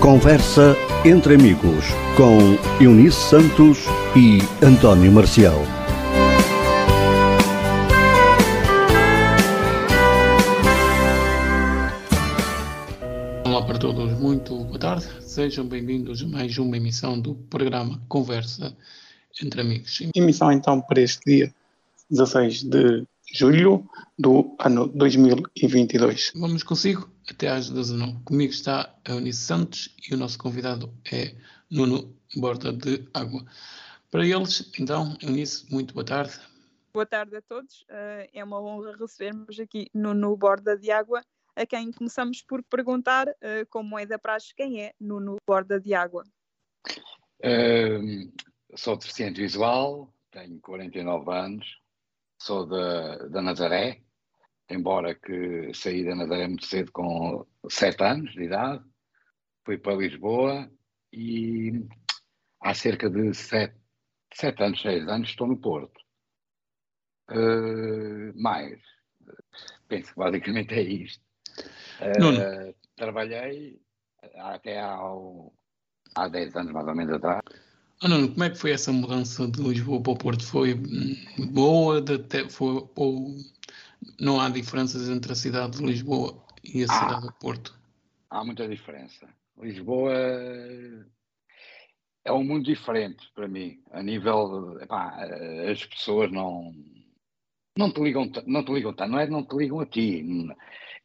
Conversa entre amigos com Eunice Santos e António Marcial. Olá para todos, muito boa tarde. Sejam bem-vindos a mais uma emissão do programa Conversa entre Amigos. Emissão então para este dia 16 de julho do ano 2022. Vamos consigo até às 19. Comigo está a Eunice Santos e o nosso convidado é Nuno Borda de Água. Para eles, então, Eunice, muito boa tarde. Boa tarde a todos. Uh, é uma honra recebermos aqui Nuno Borda de Água, a quem começamos por perguntar, uh, como é da praxe, quem é Nuno Borda de Água? Uh, sou deficiente visual, tenho 49 anos, sou da, da Nazaré, embora que saí da Nazaré muito cedo com 7 anos de idade, fui para Lisboa e há cerca de 7, 7 anos, 6 anos estou no Porto. Uh, mais, penso que basicamente é isto. Uh, trabalhei até há, há 10 anos mais ou menos atrás ah, não, como é que foi essa mudança de Lisboa para o Porto? Foi boa? De, foi, ou não há diferenças entre a cidade de Lisboa e a ah, cidade do Porto? Há muita diferença. Lisboa é um mundo diferente para mim. A nível. Epá, as pessoas não. Não te, ligam, não te ligam tanto, não é não te ligam a ti.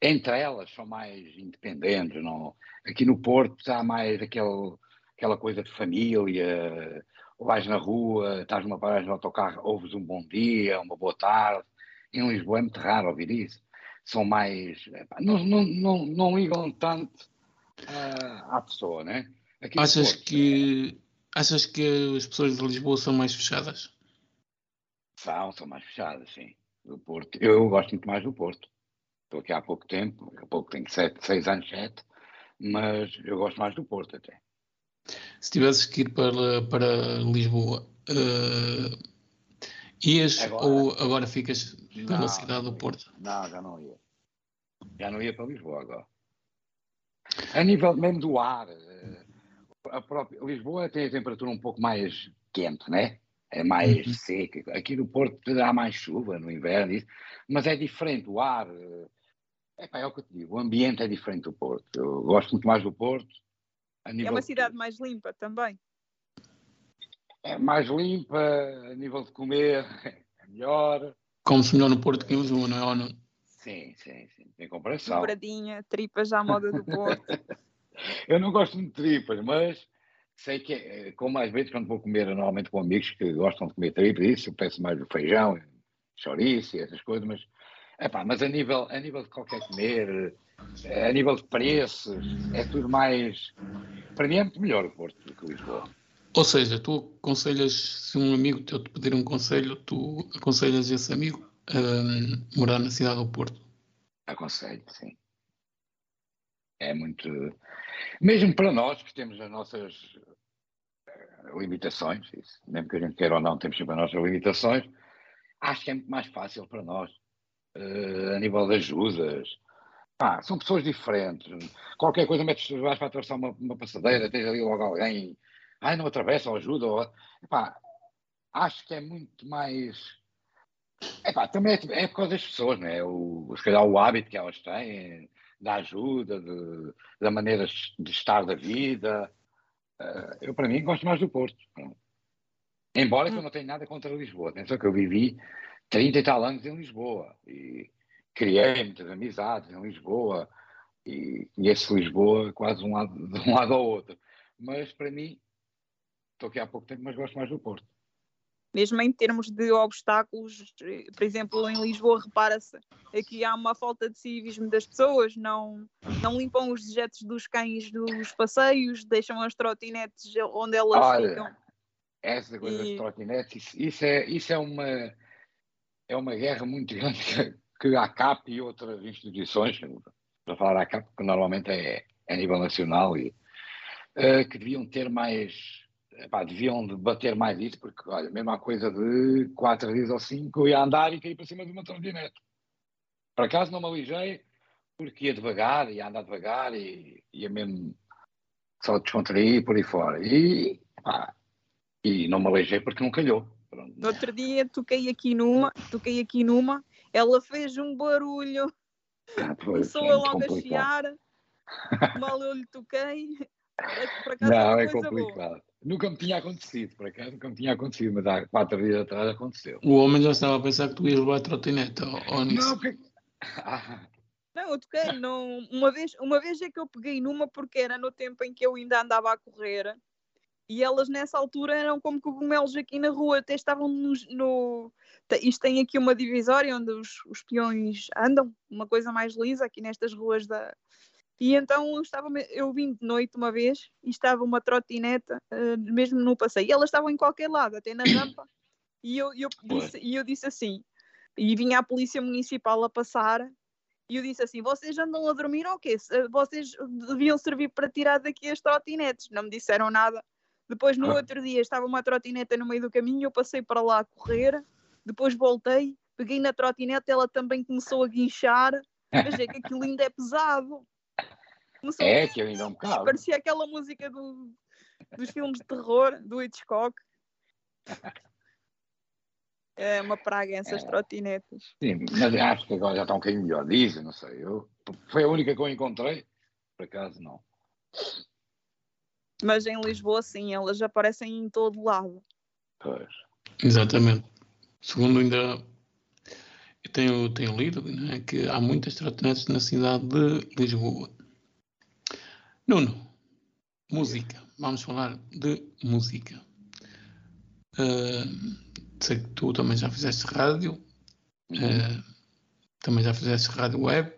Entre elas são mais independentes. Não, aqui no Porto há mais aquele aquela coisa de família, vais na rua, estás numa paragem de autocarro, ouves um bom dia, uma boa tarde. Em Lisboa é muito raro ouvir isso. São mais. Não, não, não, não ligam tanto uh, à pessoa, né? Aqui achas, Porto, que, é... achas que as pessoas de Lisboa são mais fechadas? São, são mais fechadas, sim. Do Porto. Eu gosto muito mais do Porto. Estou aqui há pouco tempo, há pouco tenho sete, seis anos, sete, mas eu gosto mais do Porto até. Se tivesses que ir para, para Lisboa, uh, ias agora, ou agora ficas pela não, cidade do Porto? Não, já não ia. Já não ia para Lisboa agora. A nível mesmo do ar, eh, a própria, Lisboa tem a temperatura um pouco mais quente, né? É mais uhum. seca. Aqui no Porto há mais chuva no inverno, mas é diferente o ar. É, é o que eu te digo, o ambiente é diferente do Porto. Eu gosto muito mais do Porto é uma cidade de... mais limpa também. É mais limpa, a nível de comer, é melhor. Come-se melhor no Porto que em Lisboa, não é? Ou não? Sim, sim, sim. Tem comparação. Dobradinha, tripas à moda do Porto. eu não gosto de tripas, mas sei que, é, como às vezes quando vou comer normalmente com amigos que gostam de comer tripas, isso, eu peço mais o feijão, chouriço e essas coisas, mas, epá, mas a, nível, a nível de qualquer comer, a nível de preços, é tudo mais. Para mim é muito melhor o Porto do que Lisboa. Ou seja, tu aconselhas, se um amigo teu te pedir um conselho, tu aconselhas esse amigo a um, morar na cidade do Porto? Aconselho, sim. É muito. Mesmo para nós que temos as nossas eh, limitações, isso, mesmo que a gente queira ou não, temos sempre as nossas limitações, acho que é muito mais fácil para nós, uh, a nível de ajudas, Pá, são pessoas diferentes. Qualquer coisa metes, vais para atravessar uma, uma passadeira, tens ali logo alguém, ai, não atravessa ou ajuda. Epá, acho que é muito mais. Epá, também é, é por causa das pessoas, não é? O, se calhar o hábito que elas têm, da ajuda, de, da maneira de estar da vida. Uh, eu, para mim, gosto mais do Porto. Embora eu não tenha nada contra Lisboa. Atenção que eu vivi 30 e tal anos em Lisboa. E criei muitas amizades em Lisboa e conheço Lisboa quase um lado, de um lado ao outro. Mas para mim, estou aqui há pouco tempo, mas gosto mais do Porto. Mesmo em termos de obstáculos, por exemplo, em Lisboa, repara-se aqui há uma falta de civismo das pessoas, não, não limpam os dejetos dos cães dos passeios, deixam as trotinetes onde elas Olha, ficam. Essa coisa e... das trotinetes, isso, isso, é, isso é, uma, é uma guerra muito grande que a CAP e outras instituições, para falar da CAP, que normalmente é, é a nível nacional, e, uh, que deviam ter mais, epá, deviam debater mais isso, porque, olha, mesmo a coisa de quatro dias ou cinco, eu ia andar e caí para cima de uma trotinete. Por acaso não me alijei, porque ia devagar, ia andar devagar e ia mesmo só descontraí por aí fora. E, pá, e não me aleijei porque não calhou. Pronto. No outro dia toquei aqui numa, toquei aqui numa, ela fez um barulho, Ah, pois, começou é a logo a complicado. chiar, mal eu lhe toquei. É, acaso Não, é coisa boa. complicado. Nunca me tinha acontecido, por acaso, nunca me tinha acontecido, mas há quatro dias atrás aconteceu. O homem já estava a pensar que tu ias levar a trotinete ao nisso. Não, porque... Ah, Não, eu toquei, não, uma, vez, uma vez é que eu peguei numa porque era no tempo em que eu ainda andava a correr e elas nessa altura eram como cogumelos aqui na rua, até estavam nos- no. Isto tem aqui uma divisória onde os, os peões andam, uma coisa mais lisa aqui nestas ruas da. E então eu, estava, eu vim de noite uma vez e estava uma trotineta eh, mesmo no passeio. E elas estavam em qualquer lado, até na rampa. E eu, eu disse, e eu disse assim, e vinha a polícia municipal a passar e eu disse assim: vocês andam a dormir ou quê? Se- Vocês deviam servir para tirar daqui as trotinetes. Não me disseram nada. Depois, no Ah. outro dia, estava uma trotineta no meio do caminho, eu passei para lá a correr, depois voltei, peguei na trotinete, ela também começou a guinchar. Mas é que aquilo ainda é pesado. Começou a é, que eu ainda um bocado. Parecia aquela música do- dos filmes de terror, do Hitchcock. É uma praga essas É. trotinetas. Sim, mas acho que agora já está um bocadinho melhor. Dizem, não sei. Eu, foi a única que eu encontrei. Por acaso, não. Mas em Lisboa, sim, elas aparecem em todo lado. Pois. Exatamente. Segundo ainda eu tenho, tenho lido né, que há muitas trotinetes na cidade de Lisboa. Nuno, música. Vamos falar de música. Ah, sei que tu também já fizeste rádio, ah, também já fizeste rádio web.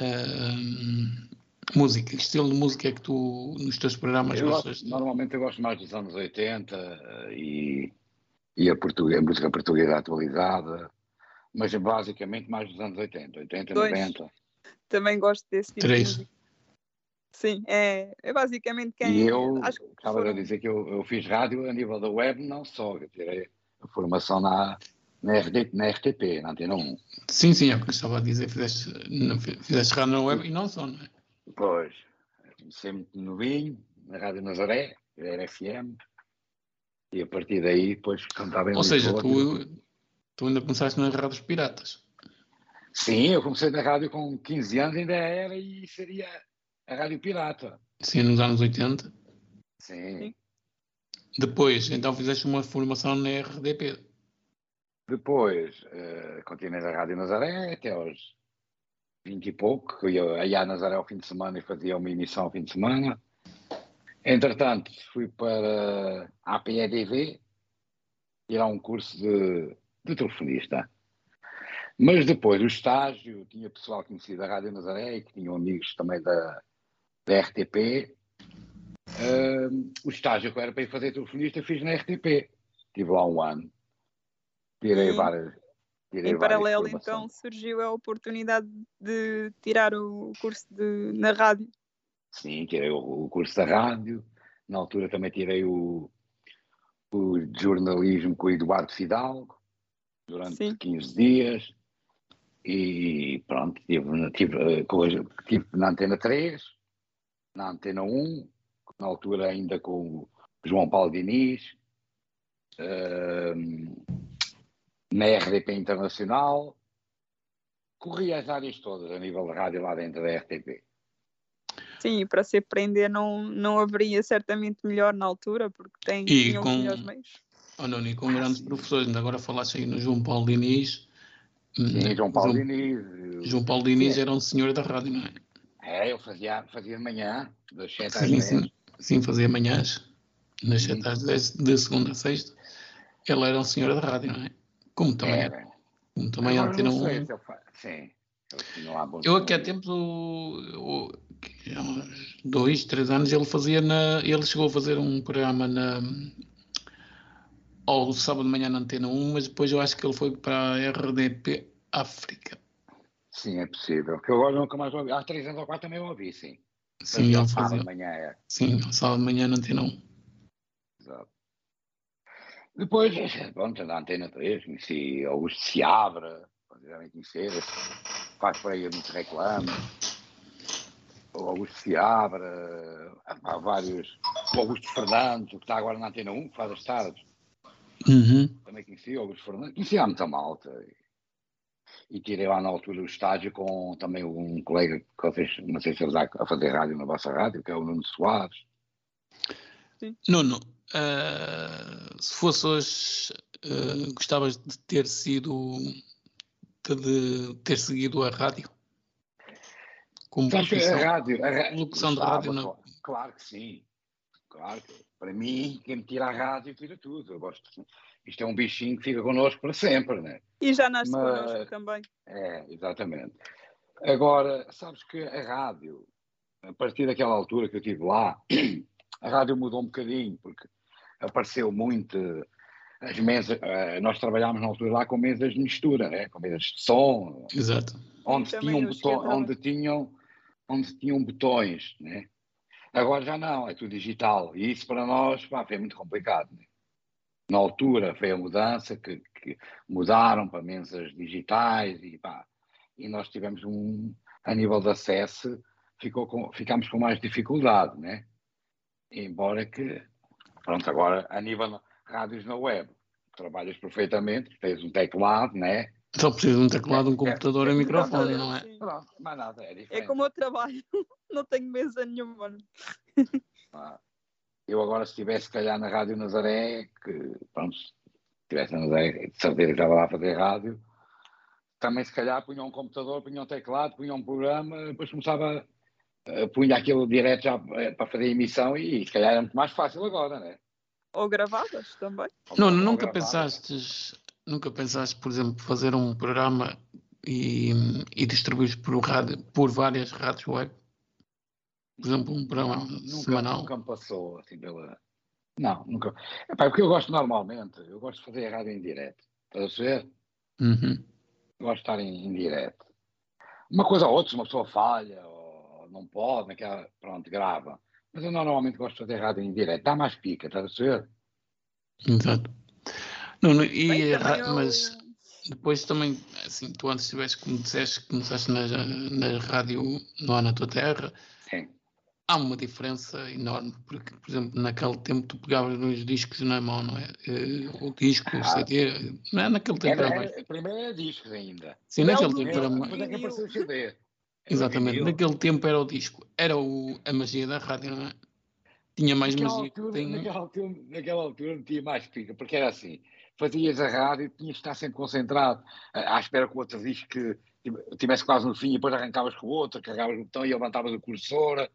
Ah, música, que estilo de música é que tu nos teus programas Eu gostas gosto, de- normalmente eu gosto mais dos anos 80 eh, e, e a, português, a música portuguesa atualizada, mas basicamente mais dos anos 80, 80, Dois. 90. Também gosto desse tipo de Três. música. Sim, é, é basicamente quem. E eu acho que estava a foram- dizer que eu, eu fiz rádio a nível da web, não só, eu tirei a formação na, na, RD, na RTP, na Antena 1. Sim, sim, é o que eu estava a dizer. Fizeste, fizeste rádio na web e não só, não é? Depois, comecei muito novinho, na Rádio Nazaré, era FM, e a partir daí, depois cantava em Ou seja, tu, tu ainda começaste nas rádios piratas. Sim, eu comecei na rádio com 15 anos, ainda era e seria a Rádio Pirata. Sim, nos anos 80. Sim. Depois, então fizeste uma formação na RDP. Depois, eh, continuei na Rádio Nazaré até aos 20 e pouco, que eu ia, ia a Nazaré ao fim de semana e fazia uma emissão ao fim de semana. Entretanto, fui para a APEDV, tirar um curso de, de telefonista. Mas depois, o estágio, tinha pessoal conhecido da Rádio Nazaré e que tinham amigos também da, da RTP. Eh, o estágio que eu era para ir fazer telefonista, fiz na RTP. Estive lá um ano. Tirei E, várias. Tirei Em paralelo, então, surgiu a oportunidade de tirar o curso de, na rádio. Sim, tirei o, o curso da rádio. Na altura também tirei o, o jornalismo com o Eduardo Fidalgo durante Sim. 15 dias. E pronto, tive, tive, eh, na Antena 3, na Antena 1, na altura ainda com o João Paulo Diniz, ehm, na RDP Internacional. Corri as áreas todas a nível de rádio lá dentro da RTP. Sim, e para se aprender não, não haveria certamente melhor na altura, porque tem, E com- melhores meios. Oh, não, e com grandes professores. Ainda agora falaste aí no João Paulo Diniz. Sim, Hum, João Paulo João, Diniz. João Paulo Diniz Sim. era um senhor da rádio, não é? É, eu fazia, fazia de manhã, das 7 às Sim, 10. sim, sim, fazia manhãs, nas Sim. 7 às 10, de segunda a sexta. Ele era um senhor da rádio, não é? Como também, Era. como também Agora Antena não 1. sei se eu fa- Sim. Eu aqui há números. tempos, o, o- que há uns dois, três anos, ele fazia na. Ele chegou a fazer um programa na. Ao sábado de manhã na Antena 1, mas depois eu acho que ele foi para a RDP África. Sim, é possível. Que eu agora nunca mais ouvi. Há 3 anos ou 4 também eu ouvi, sim. Sim, ao sábado de manhã, é. Sim, ao sábado de manhã na Antena 1. Exato. Depois, pronto, na Antena 3, conheci Augusto Seabra, vocês devem conhecer, faz por aí muito reclame. o Augusto Seabra, há vários, o Augusto Fernandes, que está agora na Antena 1, que faz as tardes. Uhum. Também conheci o Augusto Fernandes, conhecia muita malta. E, tirei lá na altura o estágio com também um colega que vocês, não sei se ele está a fazer rádio na vossa rádio, que é o Nuno Soares. Nuno, uh, se fosse hoje, uh, gostavas de ter sido, de, de ter seguido a rádio? Como Sabes que a rádio, a, ra locução de rádio não. Claro que sim. Claro que, para mim, quem me tira a rádio tira tudo. Eu gosto. Isto é um bichinho que fica connosco para sempre, né? E já nasce Mas, connosco também. É, exatamente. Agora, sabes que a rádio, a partir daquela altura que eu estive lá, a rádio mudou um bocadinho, porque apareceu muito as mesas, eh, nós trabalhámos na altura lá com mesas de mistura, né? com mesas de som, Exato. onde, tinham, botão, onde, tinham, onde tinham botões, né? agora já não, é tudo digital, e isso para nós pá, foi muito complicado. Né? Na altura foi a mudança, que, que, mudaram para mesas digitais, e, pá, e nós tivemos um, a nível de acesso, ficou com, ficámos com mais dificuldade, né? embora que, pronto, agora a nível de rádios na web, trabalhas perfeitamente, tens um teclado, né? Só precisa de um teclado, um computador é, é, e um microfone, não é? Pronto, mais nada, é diferente. É como eu trabalho, não tenho mesa nenhuma. Ah, eu agora, se estivesse, se calhar, na Rádio Nazaré, que, pronto, se estivesse na Nazaré, de certeza que estava lá a fazer rádio, também, se calhar, punha um computador, punha um teclado, punha um programa, depois começava uh, punha aquilo direto já uh, para fazer emissão e, se calhar era muito mais fácil agora, né? Ou gravadas também. Não, nunca pensaste, nunca pensaste, por exemplo, fazer um programa e, e distribuir por rádio, por várias rádios web? Por exemplo, um programa nunca, semanal? Nunca me passou assim pela. Não, nunca. Epá, o que eu gosto normalmente, eu gosto de fazer a rádio em direto. Estás a ver? Uhum. Gosto de estar em, em direto. Uma coisa ou outra, se uma pessoa falha, não pode, naquela, pronto, grava. Mas eu normalmente gosto de fazer rádio em direto, dá mais pica, estás a ver? Exato. Não, não, e, Bem, eu... mas depois também, assim, tu antes tiveste, como disseste, começaste na, na rádio no na tua terra. Há uma diferença enorme, porque, por exemplo, naquele tempo tu pegavas nos discos na mão, não é? Eh, o disco, o ah. CD, não é? Naquele tempo era, era mais. Primeiro era discos ainda. Sim, naquele tempo era mais. Depois é que apareceu o CD. Exatamente, naquele tempo era o disco, era o, a magia da rádio, não é? Tinha mais naquela magia. Altura, tem... naquela, altura, naquela altura não tinha mais pica, porque era assim: fazias a rádio e tinhas de estar sempre concentrado, à espera que o outro disco que tivesse quase no fim e depois arrancavas com o outro, carregavas o botão e levantavas a cursora.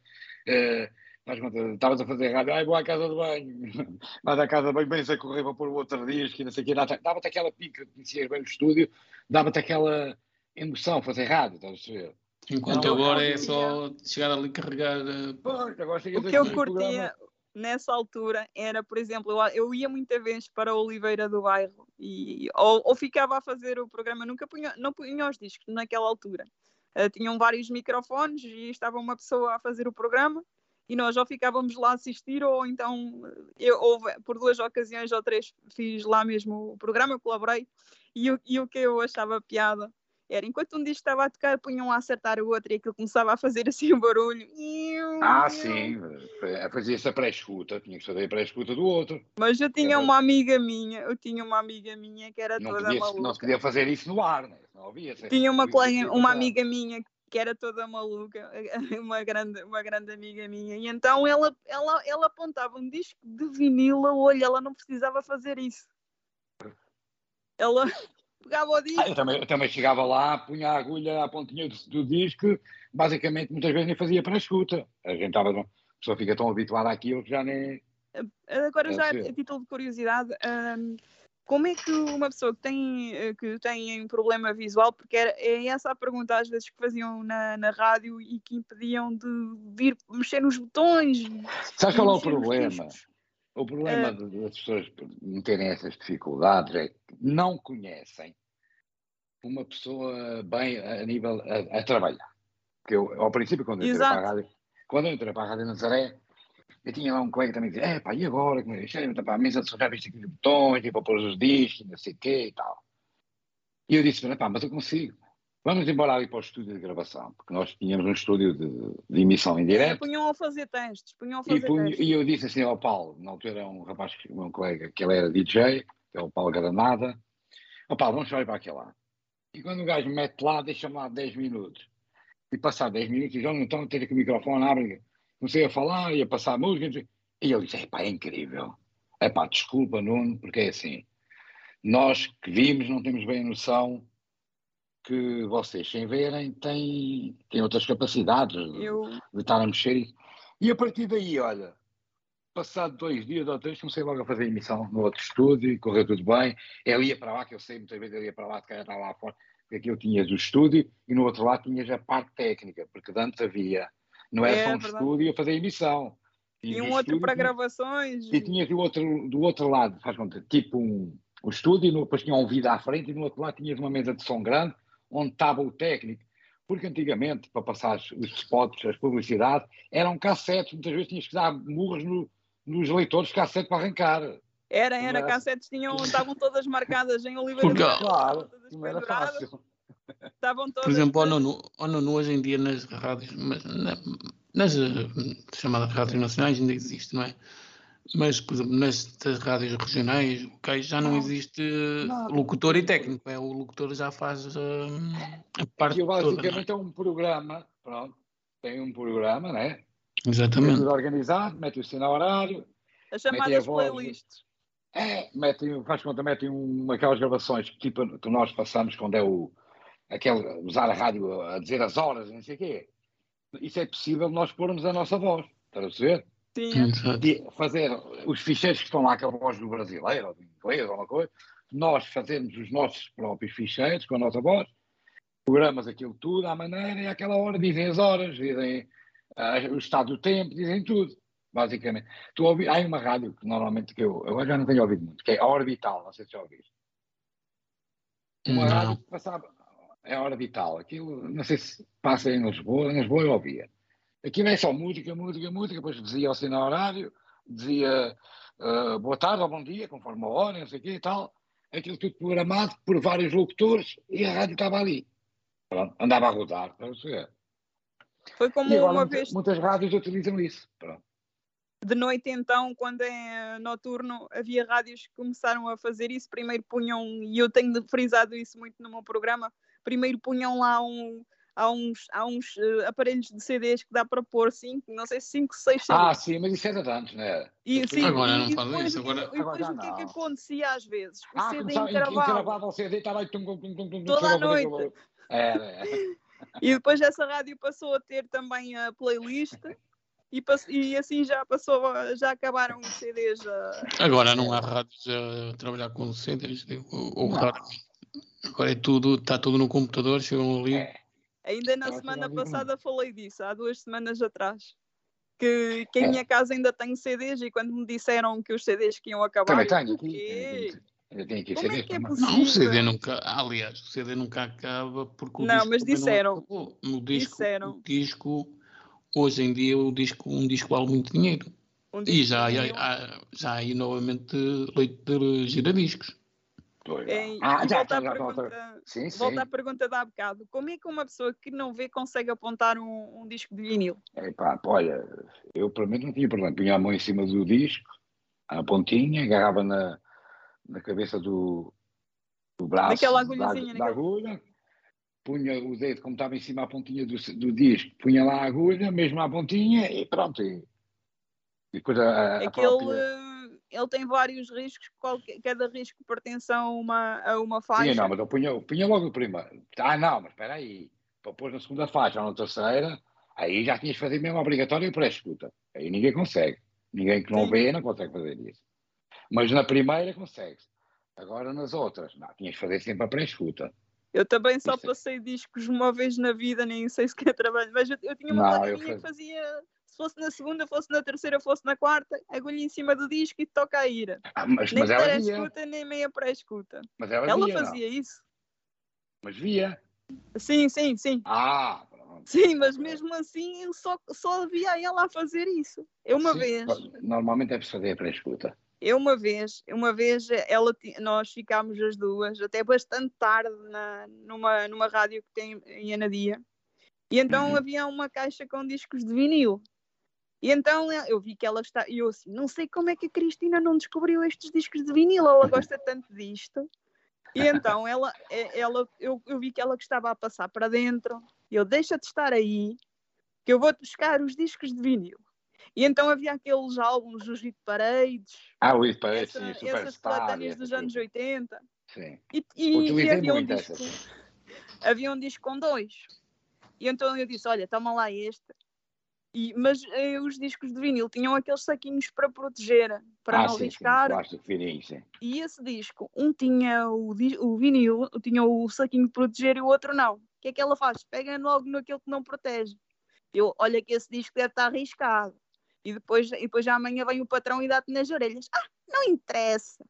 Uh, estavas a fazer rádio, ai, vou à casa de banho, mas à casa de banho, bem a correr para pôr o outro disco e não sei o quê, dava-te aquela pica, conhecias bem o estúdio, dava-te aquela emoção fazer rádio, estás a ver? Enquanto não, agora é só chegar ali e carregar. Eh, o que eu curtia nessa altura era, por exemplo, eu, eu ia muita vez para a Oliveira do Bairro e ou, ou ficava a fazer o programa, nunca punha, não punha os discos naquela altura. Uh, tinham vários microfones e estava uma pessoa a fazer o programa e nós ou ficávamos lá a assistir ou então eu ou, por duas ocasiões ou três fiz lá mesmo o programa, colaborei e, e o que eu achava piada era enquanto um disco estava a tocar, punham a acertar o outro e aquilo começava a fazer assim um barulho. Ah, sim, fazia-se a pré-escuta, tinha que saber a pré-escuta do outro. Mas eu tinha era... uma amiga minha, eu tinha uma amiga minha que era não toda podia, maluca. Não se podia fazer isso no ar, né? não havia. Tinha uma, colega, uma amiga minha que era toda maluca, uma grande, uma grande amiga minha, e então ela, ela, ela apontava um disco de vinil a olho, ela não precisava fazer isso. Ela, pegava o disco. Ah, eu, também, eu também chegava lá, punha a agulha à pontinha do, do disco, basicamente muitas vezes nem fazia para a escuta. A gente estava, a pessoa fica tão habituada àquilo que já nem. Agora, já a título de curiosidade, hum, como é que uma pessoa que tem, que tem um problema visual, porque era, é essa a pergunta às vezes que faziam na, na rádio e que impediam de vir mexer nos botões. Sabes qual é o problema? O problema uh, das pessoas não terem essas dificuldades é que não conhecem uma pessoa bem a nível a, a trabalhar. Porque eu, ao princípio, quando eu entrei para a rádio, quando eu entrei para a Rádio Nazaré, eu tinha lá um colega que também dizia, é pá, e agora? Como é que é? Para a mesa de já viste aqui de botões, tipo, para pôr os discos, não sei o quê e tal. E eu disse, pá, mas eu consigo. Vamos embora ali para o estúdio de gravação, porque nós tínhamos um estúdio de, de emissão em E direto. punham a fazer testes, punham a E, fazer punha- testes. e eu disse assim ao Paulo, na altura um rapaz, um colega, que ele era DJ, que é o Paulo Granada. Ó Paulo, vamos sair para aquele lá. E quando o gajo me mete lá, deixa-me lá 10 minutos. E passar 10 minutos, e já não estão a ter aqui o microfone, abre, comecei a falar, ia passar a música, e ele disse, epá, é incrível. Epá, desculpa, Nuno, porque é assim, nós que vimos não temos bem a noção que vocês, sem verem, têm, têm outras capacidades de, Eu, de estar a mexer. E, e a partir daí, olha, passado dois dias ou três, comecei logo a fazer emissão no outro estúdio, e correu tudo bem. Ele ia para lá, que eu sei, muitas vezes ele ia para lá, de cara estava lá fora, porque aqui eu tinhas o estúdio e no outro lado tinhas a parte técnica, porque antes havia, não era É só um verdade. estúdio a fazer emissão. e um outro para tinha- gravações. e tinhas do outro, do outro lado, faz conta, tipo um, o estúdio, e no- depois tinha um vídeo à frente e no outro lado tinhas uma mesa de som grande onde estava o técnico. Porque antigamente, para passar os spots, as publicidades, eram cassetes, muitas vezes tinhas que dar murros no- nos leitores de cassete para arrancar. Era, era, é? cassetes tinham, estavam todas marcadas em Oliveira Porque- do Claro, não era fácil. estavam todas. Por exemplo, ao ao Nuno, hoje em dia nas rádios, mas na- nas eh, chamadas rádios nacionais ainda existe, não é? Mas, por exemplo, nas das rádios regionais, locais, já não, Não. existe Não. locutor e técnico, é o locutor já faz eh, a parte Aquilo toda. não é? basicamente é um programa, pronto, tem um programa, né? É Exatamente. tudo organizado, mete o sinal horário, As chamadas voz. playlists. É, metem, faz conta, metem um, aquelas gravações que, tipo, que nós passamos quando é o. Aquele, usar a rádio a dizer as horas, não sei o quê. Isso é possível nós pormos a nossa voz. Estás a perceber? Sim, fazer os ficheiros que estão lá com a voz do brasileiro, ou do inglês, ou uma coisa, nós fazermos os nossos próprios ficheiros com a nossa voz, programas aquilo tudo à maneira e àquela hora dizem as horas, dizem ah, o estado do tempo, dizem tudo, basicamente. Tu ouvi, há uma rádio que normalmente que eu, eu já não tenho ouvido muito, que é a Orbital, não sei se já ouviste. Uma Não. rádio que passava, é a Orbital, aquilo, não sei se passa em Lisboa, em Lisboa eu ouvia. Aquilo é só música, música, música, depois dizia o sinal horário, dizia ah, boa tarde ou bom dia, conforme a hora, não sei o quê e tal. Aquilo tudo programado por vários locutores e a rádio estava ali. Pronto, andava a rodar, para você. foi como agora uma vez muitas rádios utilizam isso. Pronto. de noite então, quando é noturno, havia rádios que começaram a fazer isso. Primeiro punham, e eu tenho frisado isso muito no meu programa, primeiro punham lá um, há uns, há uns eh, aparelhos de CDs que dá para pôr 5, não sei, 5, 6 CDs. Ah, sim, mas isso era de antes, não é? E, sim, Agora e, não depois, isso, agora- e depois Agora o que é que não. acontecia às vezes? O Ah, CD encravava. o CD estava aí tum, tum, tum, tum, tum, Toda a noite. Era, era. E depois essa rádio passou a ter também a playlist e, e assim já passou, a- já acabaram os CDs. a- Agora não há rádios a trabalhar com CDs, ou, ou. Agora é tudo, está tudo no computador, chegam ali. É. Ainda na semana passada falei disso, há duas semanas atrás. Que, que em É. minha casa ainda tenho CDs e quando me disseram que os CDs que iam acabar, Também eu, tenho aqui. Ainda tenho aqui Como é CDs que é possível? Não, o CD nunca, aliás, o CD nunca acaba porque o Não, disco mas disseram. Não disco, Disseram. o disco, hoje em dia o disco, um disco vale muito dinheiro. Um E disco já, há- vinil. há, já há aí novamente leite de giradiscos. Ah, já, volta, já, à já, pergunta, Sim, sim. volta à pergunta de há bocado. Como é que uma pessoa que não vê consegue apontar um, um disco de vinil? Epá, olha, eu pelo menos não tinha problema. Punha a mão em cima do disco, a pontinha, agarrava na, na cabeça do, do braço Naquela da, agulhazinha, da naquela- agulha, punha o dedo, como estava em cima a pontinha do, do disco, punha lá a agulha, mesmo à pontinha, e pronto. E, e depois a, a, É a que ele, própria... ele tem vários riscos, qualquer, cada risco pertence a uma, a uma faixa. Sim, não, mas eu punha, eu punha logo o primeiro. Ah, não, mas espera aí. Para pôr na segunda faixa ou na terceira, aí já tinhas de fazer mesmo obrigatório para a escuta. Aí ninguém consegue. Ninguém que não Sim. vê não consegue fazer isso. Mas na primeira consegue Agora nas outras, não, tinhas de fazer sempre a pré-escuta. Eu também só é- passei discos uma vez na vida, nem sei se quer trabalho, mas eu, eu tinha uma Não, eu que fazia, fosse na segunda, fosse na terceira, fosse na quarta, agulha em cima do disco e toca a ir. Ah, mas, Nem mas pré-escuta, nem meia pré-escuta. Mas ela, Ela via, não. fazia isso. Mas via. Sim, sim, sim. Ah, pronto. Sim, mas mesmo assim eu só, só via ela a fazer isso. Eu uma Sim, vez. Normalmente é para fazer a pré-escuta. Eu uma vez, uma vez ela, nós ficámos as duas até bastante tarde na, numa, numa rádio que tem em Anadia. E então Uhum. havia uma caixa com discos de vinil. E então eu vi que ela está. E eu assim, não sei como é que a Cristina não descobriu estes discos de vinil, ela gosta tanto disto. E então ela, ela eu, eu vi que ela estava a passar para dentro. E eu deixa de estar aí, que eu vou-te buscar os discos de vinil. E então havia aqueles álbuns do Gito Paredes, Ah, o Isso parece, essa, sim, essas Superstar. coletâneas essa dos anos 80. Sim. E, e- e havia, um disco, essas. havia um disco com dois. E então eu disse: Olha, toma lá este. E, mas eh, os discos de vinil tinham aqueles saquinhos para proteger, para ah, não sim, sim, riscar. plástico fininho, sim. E esse disco, um tinha o, o vinil, tinha o saquinho de proteger e o outro não. O que é que ela faz? Pega logo naquele que não protege. Eu, olha que esse disco deve estar arriscado. E depois, e depois amanhã vem o patrão e dá-te nas orelhas. Ah, não interessa.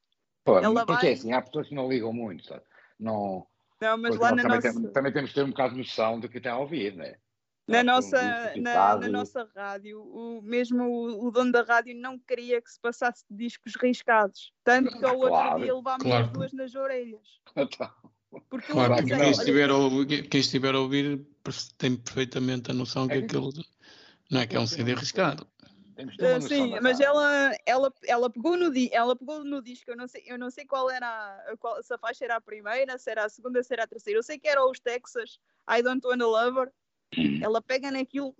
Pô, Ela porque vai- é assim, há pessoas que não ligam muito, sabe? Não, Não, mas porque lá nós na também, nossa, temos, também temos que ter um bocado de noção do que está a ouvir, não é? Na, Nós nossa, na, na nossa rádio, o, mesmo o, o dono da rádio não queria que se passasse discos riscados. Tanto que ao outro Claro, dia levámos claro. as duas nas orelhas. Então, Porque Claro, disse, quem estiver, a ouvir, quem estiver a ouvir tem perfeitamente a noção que É que- aquilo não é que é um CD arriscado. temos que ter uma Ah, noção sim, mas ela, ela, ela, pegou no, di- ela pegou no disco, eu não sei, eu não sei qual era a, qual, se a faixa era a primeira, se era a segunda, se era a terceira. Eu sei que era os Texas, I Don't Wanna Love Her. Hum. Ela pega naquilo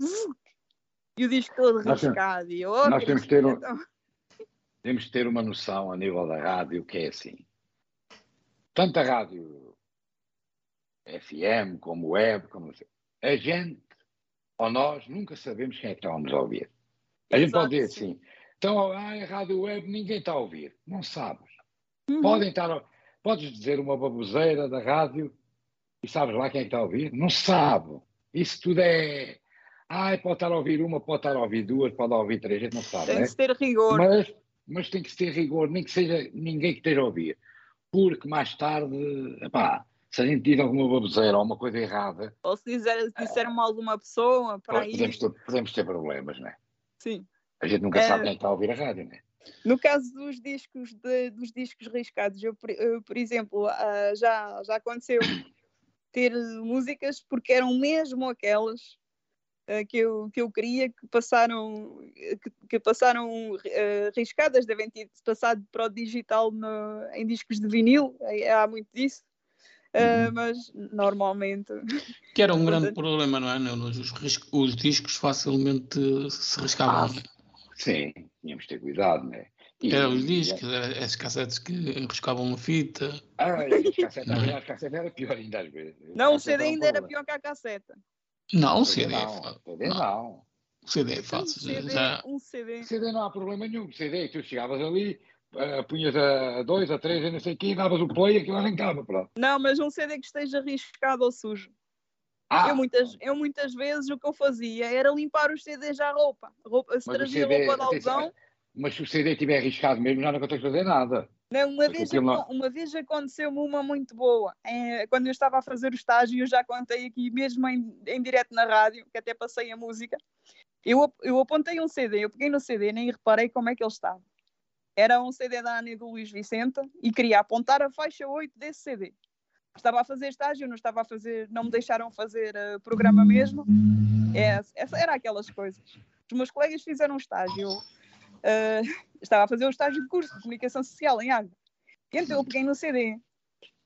e o disco todo Nós temos- riscado. E oh, nós temos que ter um- então- Temos que ter uma noção a nível da rádio que é assim. Tanto a rádio FM como web, como a gente ou nós nunca sabemos quem é que estamos a ouvir. A gente Exato, pode dizer sim. assim, então ah, a rádio web ninguém está a ouvir. Não sabes. Uhum. Podem estar a- Podes dizer uma baboseira da rádio e sabes lá quem é que está a ouvir? Não sabe. Isso tudo é. Ai, pode estar a ouvir uma, pode estar a ouvir duas, pode ouvir três, a gente não sabe. Tem né? de se ter rigor. Mas, mas tem que ter rigor, nem que seja ninguém que esteja a ouvir. Porque mais tarde, epá, se a gente diz alguma baboseira ou uma coisa errada, Ou se dizer, se disseram alguma pessoa, para aí. podemos ter, podemos ter problemas, não é? Sim. A gente nunca É. sabe quem está a ouvir a rádio, não é? No caso dos discos, de- dos discos riscados, eu, por- eu, por exemplo, ah, já, já aconteceu ter músicas porque eram mesmo aquelas ah, que, eu, que eu queria que passaram, que, que passaram ah, riscadas, devem ter passado para o digital no- em discos de vinil, eh, há muito disso. Uhum. mas normalmente Que era um grande Portanto- problema, não é? Não, Os, os discos facilmente se riscavam. Ah, é? Sim, tínhamos de ter cuidado, não é? E- Eram os discos, era as cassetes que riscavam a fita. Ah, as cassetes, Não é? as cassetes era pior ainda às vezes. não, o CD um ainda era pior que a casseta. Não, o CD é não, fácil. CD Não, não. O CD é Um fácil. CD, Já, um CD. CD não há problema nenhum. CD, tu chegavas ali, ah, punhas a dois, a três, a não sei o quê, davas o play e aquilo arrancava, pronto. Não, mas um CD que esteja riscado ou sujo. Ah, Eu muitas, eu muitas vezes o que eu fazia era limpar os CDs à roupa. roupa se o trazia CD, roupa de atenção, algodão. Mas se o CD estiver arriscado mesmo, já não consegues fazer nada. Não, uma, vez, não- uma vez aconteceu-me uma muito boa. É, quando eu estava a fazer o estágio, eu já contei aqui mesmo em, em direto na rádio, que até passei a música. Eu, eu apontei um CD, eu peguei no CD, nem reparei como é que ele estava. Era um CD da Ana e do Luís Vicente e queria apontar a faixa 8 desse CD. Estava a fazer estágio, não estava a fazer, não me deixaram fazer eh, programa mesmo. É, essa era aquelas coisas. Os meus colegas fizeram um estágio. Eu, eh, estava a fazer um estágio de curso de comunicação social em Águeda. Então eu peguei no CD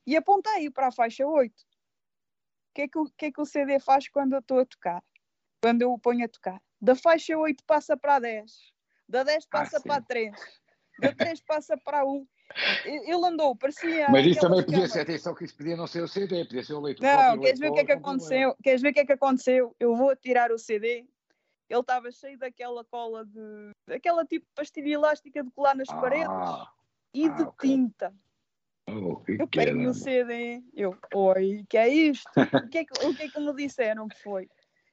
e apontei para a faixa 8. O que, é que, o que é que o CD faz quando eu estou a tocar? Quando eu o ponho a tocar? Da faixa 8 passa para a 10. Da 10 Ah, passa sim. para a 3. Da 3 passa para a 1. Ele andou, parecia. Mas isso também podia ser, atenção que isso podia não ser o CD, podia ser o leitor. Não, queres ver o que é que aconteceu? Queres ver o que é que aconteceu? Eu vou tirar o CD. Ele estava cheio daquela cola de. daquela tipo de pastilha elástica de colar nas paredes Ah, e ah, de ok. tinta. oh, que Eu pego no? CD, eu, oi, que é isto? O que é que, o que, é que me disseram que foi?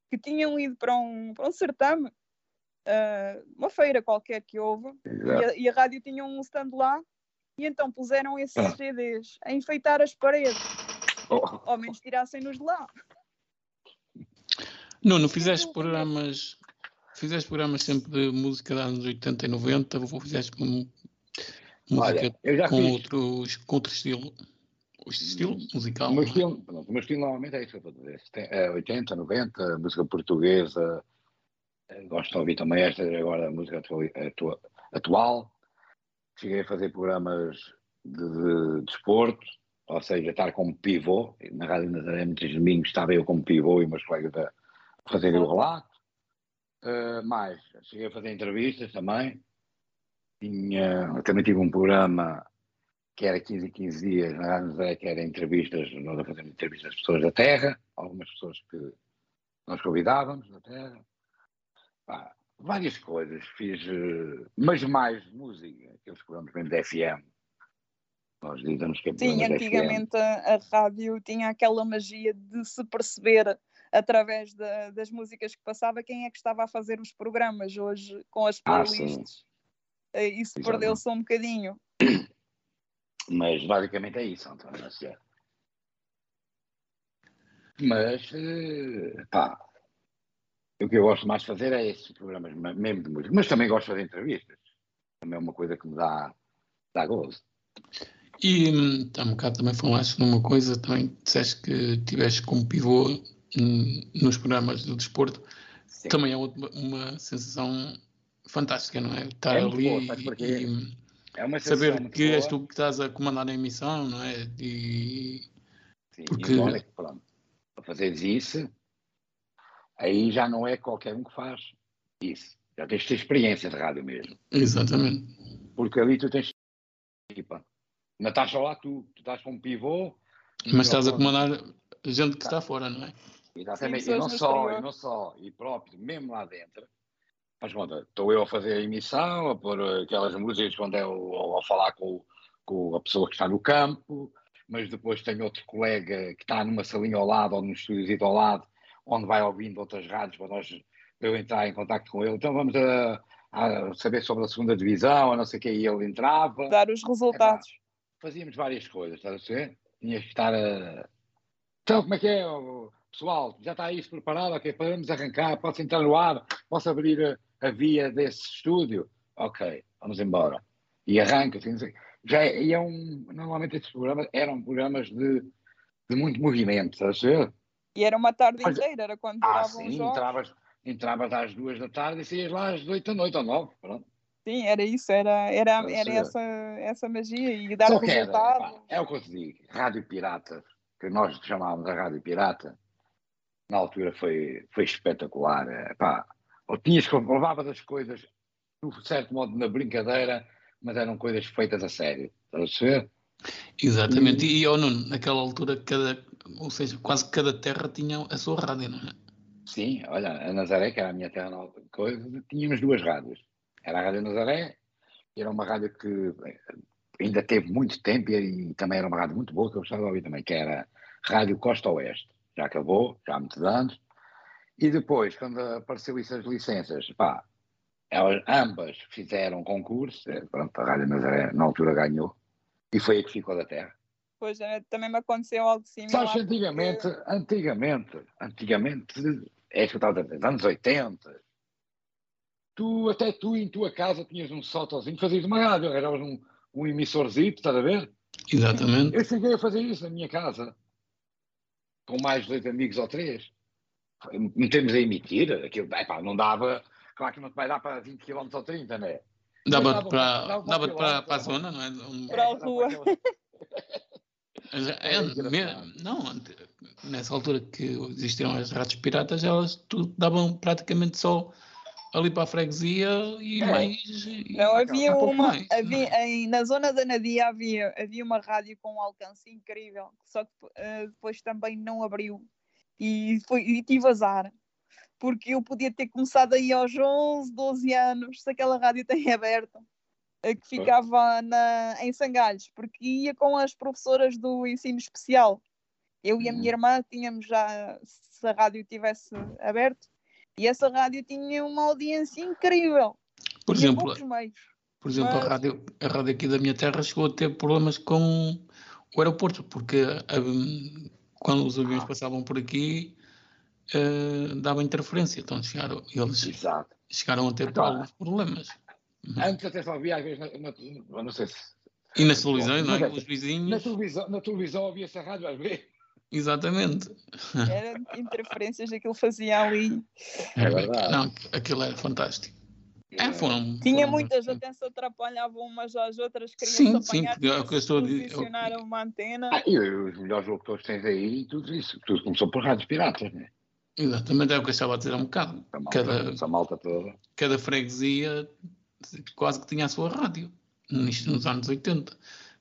Que tinham ido para um, para um certame, ah, uma feira qualquer que houve, e a, e a rádio tinha um stand lá, e então puseram esses Ah. CDs a enfeitar as paredes. Oh, Ao menos tirassem-nos de lá. Nuno, fizeste programas, fizeste programas sempre de música dos anos 80 e 90, ou fizeste um- música Olha, com, fiz- outros, com outro estilo. O estilo musical. O meu é? estilo, pronto, o meu estilo normalmente é isso que eu estou a dizer. Tem- é 80, 90, música portuguesa. eh, Gosto de ouvir também esta agora, a música atual, atua- atual. Cheguei a fazer programas de, de desporto, ou seja, estar como pivô. Na Rádio Nazaré, muitos domingos estava eu como pivô e meus colegas a fazer o relato. Eh, mais, cheguei a fazer entrevistas também. Tinha, também tive um programa que era 15 e 15 dias na Rádio que era entrevistas, nós a fazer entrevistas às pessoas da Terra, algumas pessoas que nós convidávamos da Terra. Pá, várias coisas, fiz, eh, mas mais música, aqueles programas mesmo da FM. Nós dizemos que é Sim, antigamente a, a rádio tinha aquela magia de se perceber através da- das músicas que passava quem é que estava a fazer os programas. Hoje, com as Ah, playlists, eh, isso perdeu-se um bocadinho. Mas basicamente é isso, António. Mas, eh, pá, o que eu gosto mais de fazer é esses programas me- mesmo de música. Mas também gosto de fazer entrevistas. Também é uma coisa que me dá, dá gozo. E hum, há um bocado também falaste numa coisa, também disseste que tiveste como pivô nos programas de desporto. Sim. Também é uma sensação fantástica, não é? Estar É ali boa, e, É saber que és boa. tu que estás a comandar a emissão, não é? E Sim, porque- E agora, pronto, para fazeres isso, aí já não é qualquer um que faz isso. Já tens de ter experiência de rádio mesmo. exatamente. Porque ali tu tens equipa. Não estás só lá tu, tu estás com um pivô. Mas estás a comandar a gente que está fora, não é? Exatamente, Sim, e não só, e não só, e próprio, mesmo lá dentro. Mas conta, estou eu a fazer a emissão, a pôr aquelas músicas quando é a falar com, com a pessoa que está no campo, mas depois tenho outro colega que está numa salinha ao lado ou num estúdio ao lado, onde vai ouvindo outras rádios para nós para eu entrar em contato com ele. Então vamos a, a saber sobre a segunda divisão, a não sei o que, e ele entrava Dar os resultados. fazíamos várias coisas, estás a ver? Tinhas que estar a. Então, como é que é, pessoal? Já está isso preparado? Ok, podemos arrancar? Posso entrar no ar? Posso abrir a, a via desse estúdio? Ok, vamos embora. E arranca, assim, assim. já é, e é um. Normalmente estes programas eram programas de, de muito movimento, estás a ver? E era uma tarde Mas- inteira, era quando Ah, sim, jogos. entravas, entravas às duas da tarde e saías lá às oito da noite ou nove, pronto. Sim, era isso, era, era, era essa, essa magia e dar Só que era, resultado. pá, é o que eu te digo, Rádio Pirata, que nós chamávamos a Rádio Pirata, na altura foi, foi espetacular. é, Pá, ou tinhas que levavas as coisas, de certo modo, na brincadeira, mas eram coisas feitas a sério. Estás a ver? Exatamente. E, ó Nuno, naquela altura, cada, ou seja, quase cada terra tinha a sua rádio, não é? Sim, olha, a Nazaré, que era a minha terra, na altura, coisa, tínhamos duas rádios. Era a Rádio Nazaré, que era uma rádio que eh, ainda teve muito tempo e, e também era uma rádio muito boa que eu gostava de ouvir também, que era Rádio Costa Oeste. Já acabou, já há muitos anos. E depois, quando apareceu isso as licenças, pá, elas ambas fizeram concurso, eh, pronto, a Rádio Nazaré na altura ganhou, e foi a que ficou da terra. Pois é, também me aconteceu algo similar. Sabes que porque- antigamente, antigamente, antigamente, é isso que eu estava a dizer, anos 80, tu, até tu em tua casa tinhas um sotozinho, fazias uma rádio, arranjavas um, um emissorzito, estás a ver? Exatamente. Eu cheguei a fazer isso na minha casa, com mais dois amigos ou três. Metemos a emitir, aquilo, epá, não dava, claro que não te vai dar para 20 km ou 30, não é? Dava-te dava- para, dava para para, a zona, não é? Um- Para a rua. é, me- engraçado. não, nessa altura que existiram as rádios piratas, elas tudo davam praticamente só ali para a freguesia e É. mais. Não, havia pouco uma. mais, havia, em- na zona da Nadia havia, havia uma rádio com um alcance incrível, só que eh, depois também não abriu. E, foi, e tive azar, porque eu podia ter começado aí aos 11, 12 anos, se aquela rádio tem aberto, que ficava na, em Sangalhos, porque ia com as professoras do ensino especial. Eu e a minha irmã tínhamos já, se a rádio tivesse aberto, e essa rádio tinha uma audiência incrível. Por Tinha exemplo, por exemplo a, mas- rádio, a rádio aqui da minha terra chegou a ter problemas com o aeroporto, porque hum, quando os aviões Ah. passavam por aqui eh, dava interferência. Então chegaram, eles Exato. chegaram a ter Então, alguns problemas. Antes até só havia, às vezes, na, na- não sei se E nas televisões, não é? Os vizinhos. Na televisão, na televisão havia-se a rádio às vezes. Exatamente. Era interferências, aquilo fazia ali. É verdade. Não, aquilo era fantástico. É, foram, Tinha foram muitas, bastante. até se atrapalhavam umas às outras, queriam Sim, se sim, porque é o que eu estou a dizer- posicionar uma antena. Ah, e os melhores locutores que tens aí, tudo isso. Tudo começou por rádios piratas, né? Exatamente, é o que eu estava a dizer há um bocado. Essa malta, Cada, essa malta toda. cada freguesia quase que tinha a sua rádio, nisto nos anos 80.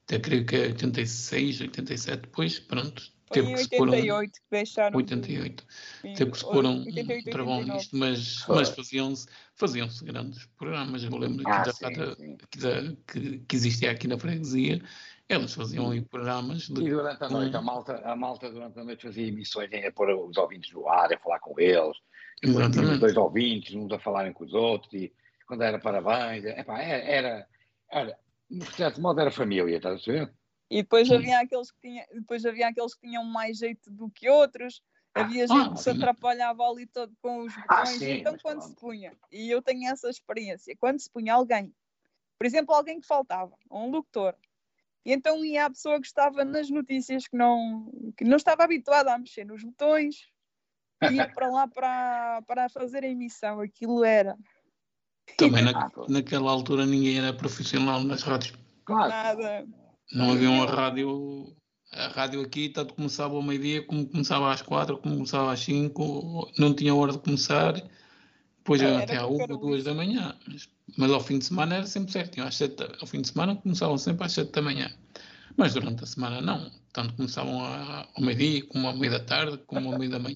Até creio que é 86, 87, depois, pronto, Foi teve em que se pôr um, 88 que deixaram. de- 88. sim, Teve que se pôr um, 88, um travão 89. nisto, mas, Foi. mas faziam-se faziam grandes programas. Eu lembro Ah, da sim, sim. que, da- que, que existia aqui na freguesia, eles faziam aí programas E de. durante a noite, a malta, a malta durante a noite fazia emissões em a pôr os ouvintes no ar, a falar com eles. Exatamente. dois ouvintes, uns a falarem com os outros, e quando era parabéns, epá, era, era, era, de certo modo era família, estás a ver? E depois havia, aqueles que tinha, depois havia aqueles que tinham mais jeito do que outros. Havia Ah, gente que se atrapalhava ali todo com os Ah, botões. sim, então, quando pronto. se punha, e eu tenho essa experiência, quando se punha alguém, por exemplo, alguém que faltava, um locutor, e então ia a pessoa que estava nas notícias, que não, que não estava habituada a mexer nos botões, ia para lá para, para fazer a emissão. Aquilo era Também Ah, na, naquela altura ninguém era profissional nas rádios. Claro. nada. Não havia uma rádio. A rádio aqui tanto começava ao meio-dia, como começava às quatro, como começava às cinco, não tinha hora de começar, depois Era até à uma, duas da manhã. Mas, mas ao fim de semana era sempre certinho. Às sete, ao fim de semana começavam sempre às sete da manhã. Mas durante a semana não. Tanto começavam a- ao meio-dia, como ao meio da tarde, como ao meio da manhã.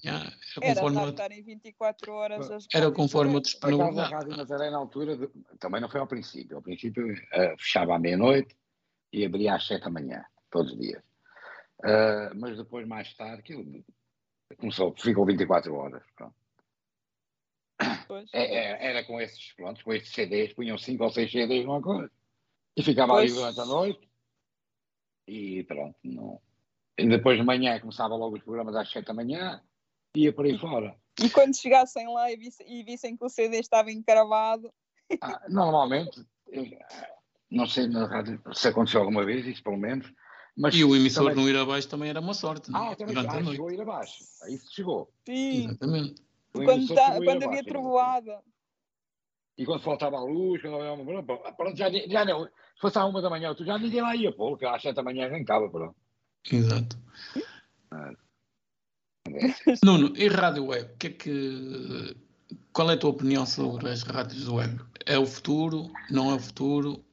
Era Era conforme, para a- estarem 24 horas as era conforme a a disponibilidade. Rádio Nazaré na altura de- também não foi ao princípio. Ao princípio eh, fechava à meia-noite e abria às sete da manhã, todos os dias. Eh, mas depois, mais tarde, aquilo começou, ficou 24 horas. É- é- era com esses, pronto, com esses CDs, punham 5 ou 6 CDs numa coisa. E ficava ali Pois. durante a noite. E pronto, não. E depois de manhã começava logo os programas às 7 da manhã, ia por aí fora. E quando chegassem lá e vissem, e vissem que o CD estava encravado, Ah, normalmente, não sei na rádio se aconteceu alguma vez, isso pelo menos. Mas E o emissor também- não ir abaixo também era uma sorte, não é? Ah, também durante a ah, noite. chegou a ir abaixo. Aí se chegou. sim, Exatamente. Quando, tá- quando havia abaixo, trovoada. E quando faltava a luz, quando havia uma. pronto, já, já não. Se fosse à uma da manhã, tu já ninguém lá ia, pô, porque às sete da manhã arrancava, pronto. Exato. Nuno, e rádio web? Que é que, qual é a tua opinião sobre as rádios web? É o futuro? Não é o futuro?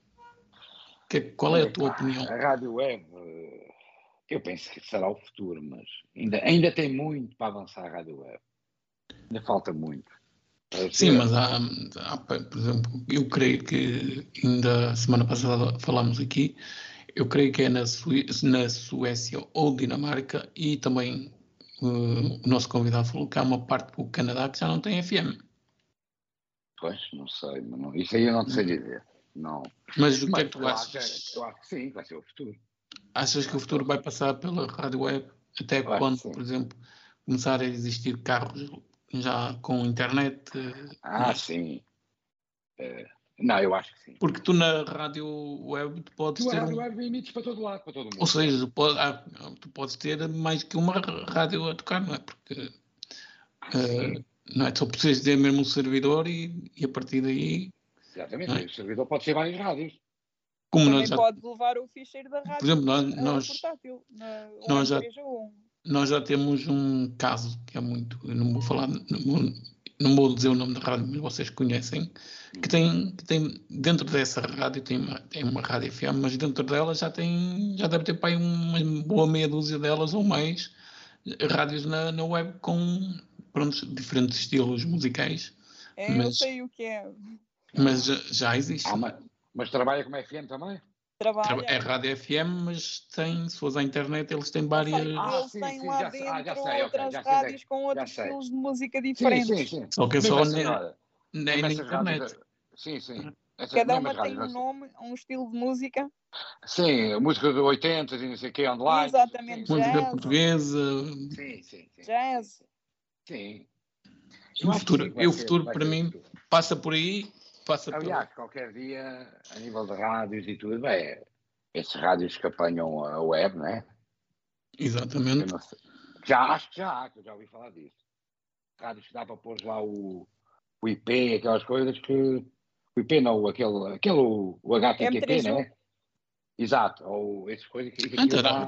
Que, qual é a tua opinião? A rádio web, eu penso que será o futuro, mas ainda, ainda tem muito para avançar a rádio web. Ainda falta muito. Sim, mas há, há, por exemplo, eu creio que ainda semana passada falámos aqui, eu creio que é na, Suí- na Suécia ou Dinamarca e também eh, o nosso convidado falou que há uma parte do Canadá que já não tem FM. Pois, não sei, mas não- isso aí eu não sei dizer. Não. Mas o que Mas é que tu achas? eu acho que sim, vai ser o futuro. Achas que o futuro vai passar pela rádio web até Eu quando, por exemplo, começar a existir carros já com internet? eh, Ah, mas- sim. Eh, não, eu acho que sim. Porque tu na rádio web tu podes Tu ter, a um- rádio web limites para todo lado, para todo mundo. ou seja, tu, pode- há- tu podes ter mais que uma rádio a tocar, não é? Porque eh, não é só precisas ter mesmo um servidor e, e a partir daí, Exatamente, é? o servidor pode ser várias rádios. como Também nós já, pode levar o ficheiro da por rádio exemplo, nós, nós, portátil. Na, nós já- M3 ou nós já temos um caso que é muito, eu não vou falar, não vou, não vou dizer o nome da rádio, mas vocês conhecem, que tem, que tem dentro dessa rádio tem uma, tem uma rádio FM, mas dentro dela já tem, já deve ter para aí uma boa meia dúzia delas ou mais rádios na, na web com pronto, diferentes estilos musicais, É, eu Mas- sei o que é. Mas já, já existe. Ah, mas, mas trabalha como FM também? Trabalha. É rádio FM, mas tem, se fores à internet, eles têm várias. Ah, Eles sim, têm sim, lá já sei. Ah, já dentro sei, outras já sei rádios com outros sei. estilos de música Sim, diferentes. sim, sim. Só que é só na, olha, na, internet. rádios- Sim, sim. Essas Cada uma tem rádios, um nome, um estilo de música. Sim, música de 80 e não sei o que, online. Exatamente, Sim, Música Jazz. portuguesa. sim, sim. sim. Jazz. Sim. E o futuro, sim, e o futuro para mim futuro. passa por aí, passa por. Aliás, qualquer dia, a nível de rádios e tudo, é, esses rádios que apanham a web, né? Exatamente. não sei. Já acho que já há, que eu já ouvi falar disso. Rádios que dá para pôr lá o, o IP, aquelas coisas que. O IP não, aquele, aquele o, o HTTP, M3U. né? Exato, ou essas coisas que. que Ah, dá-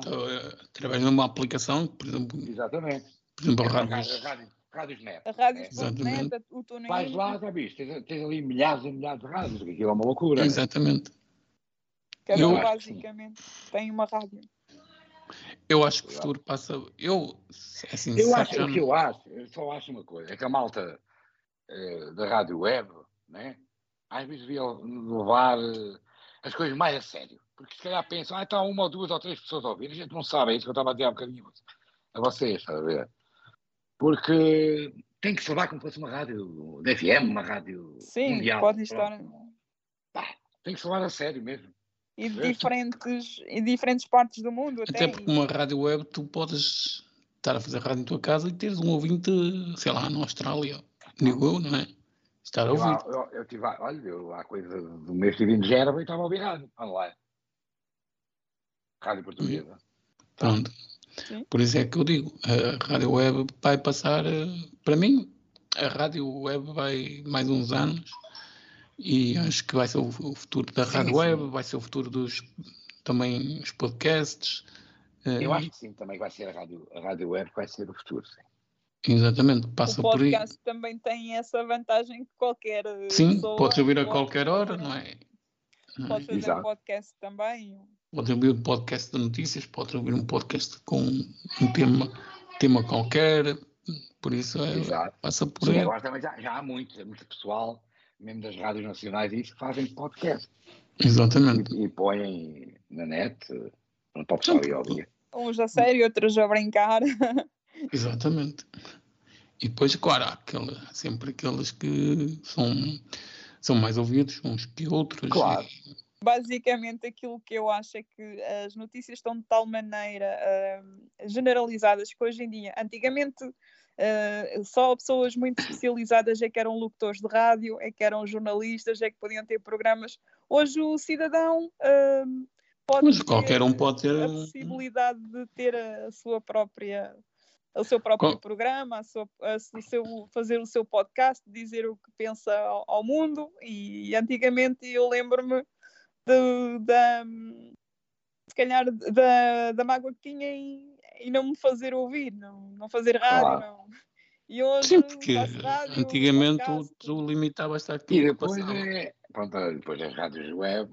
Através de uma aplicação, por exemplo, Exatamente. por exemplo É, rádios. rádios, rádios net. A É. rádios.net, Exatamente. o TuneIn. Vais lá, já viste, tens, tens ali milhares e milhares de rádios, aquilo é uma loucura. né? Exatamente. Cada Eu um basicamente tem uma rádio. Eu acho que o futuro passa. Eu, assim, Eu acho, já o que eu acho, eu só acho uma coisa, é que a malta eh, da rádio web, né, às vezes devia levar eh, as coisas mais a sério. Porque se calhar pensam, ah, está uma ou duas ou três pessoas a ouvir, a gente não sabe, é isso que eu estava a dizer há bocadinho a vocês, está a ver? Porque tem que se levar como se fosse uma rádio de FM, uma rádio Sim, mundial. pode pronto. estar Pá, tem que se levar a sério mesmo. em Certo. diferentes, em diferentes partes do mundo até. Até porque uma rádio web tu podes estar a fazer rádio em tua casa e teres um ouvinte, sei lá, na Austrália, digo eu, não é? Estar a Eu, ouvir. há- eu, eu tive, olha, eu há coisa do mês estive em Gerba e estava a ouvir rádio online. Rádio portuguesa. Pronto. Sim. Por isso é que eu digo, a rádio web vai passar, eh, para mim, a rádio web vai mais uns anos e acho que vai ser o o futuro da Sim, rádio sim. web, vai ser o futuro dos também os podcasts. eh, Eu acho que sim, também vai ser a rádio, a rádio web que vai ser o futuro, sim. Exatamente, O passa por aí. podcast também tem essa vantagem que qualquer eh, Sim, pessoa podes ouvir a qualquer hora, não é? Não é? Pode fazer Exato. podcast também. Podes ouvir um podcast de notícias, podes ouvir um podcast com um tema, tema qualquer, por isso é, Exato. passa por Sim, aí. agora também já, já há muito, há muito pessoal, mesmo das rádios nacionais, e isso que fazem podcast. Exatamente. E, e põem na net, eh, para o pessoal ir ao dia. Uns a sério, outros a brincar. Exatamente. E depois, claro, há aquele, há sempre aqueles que são, são mais ouvidos uns que outros. Claro. e- Basicamente, aquilo que eu acho é que as notícias estão de tal maneira ah, generalizadas que hoje em dia, antigamente, ah, só pessoas muito especializadas é que eram locutores de rádio, é que eram jornalistas, é que podiam ter programas. Hoje o cidadão ah, pode Mas ter qualquer um pode ter a possibilidade de ter a sua própria o seu próprio Qual- programa, a sua- a o seu, fazer o seu podcast, dizer o que pensa ao, ao mundo. E antigamente eu lembro-me de- da se calhar da, da mágoa que tinha em, em não me fazer ouvir, não, não fazer rádio. Claro. Não. E hoje Sim, porque rádio, antigamente tu, podcast. tu limitavas-te E àquilo que depois, é, pronto, depois as rádios web,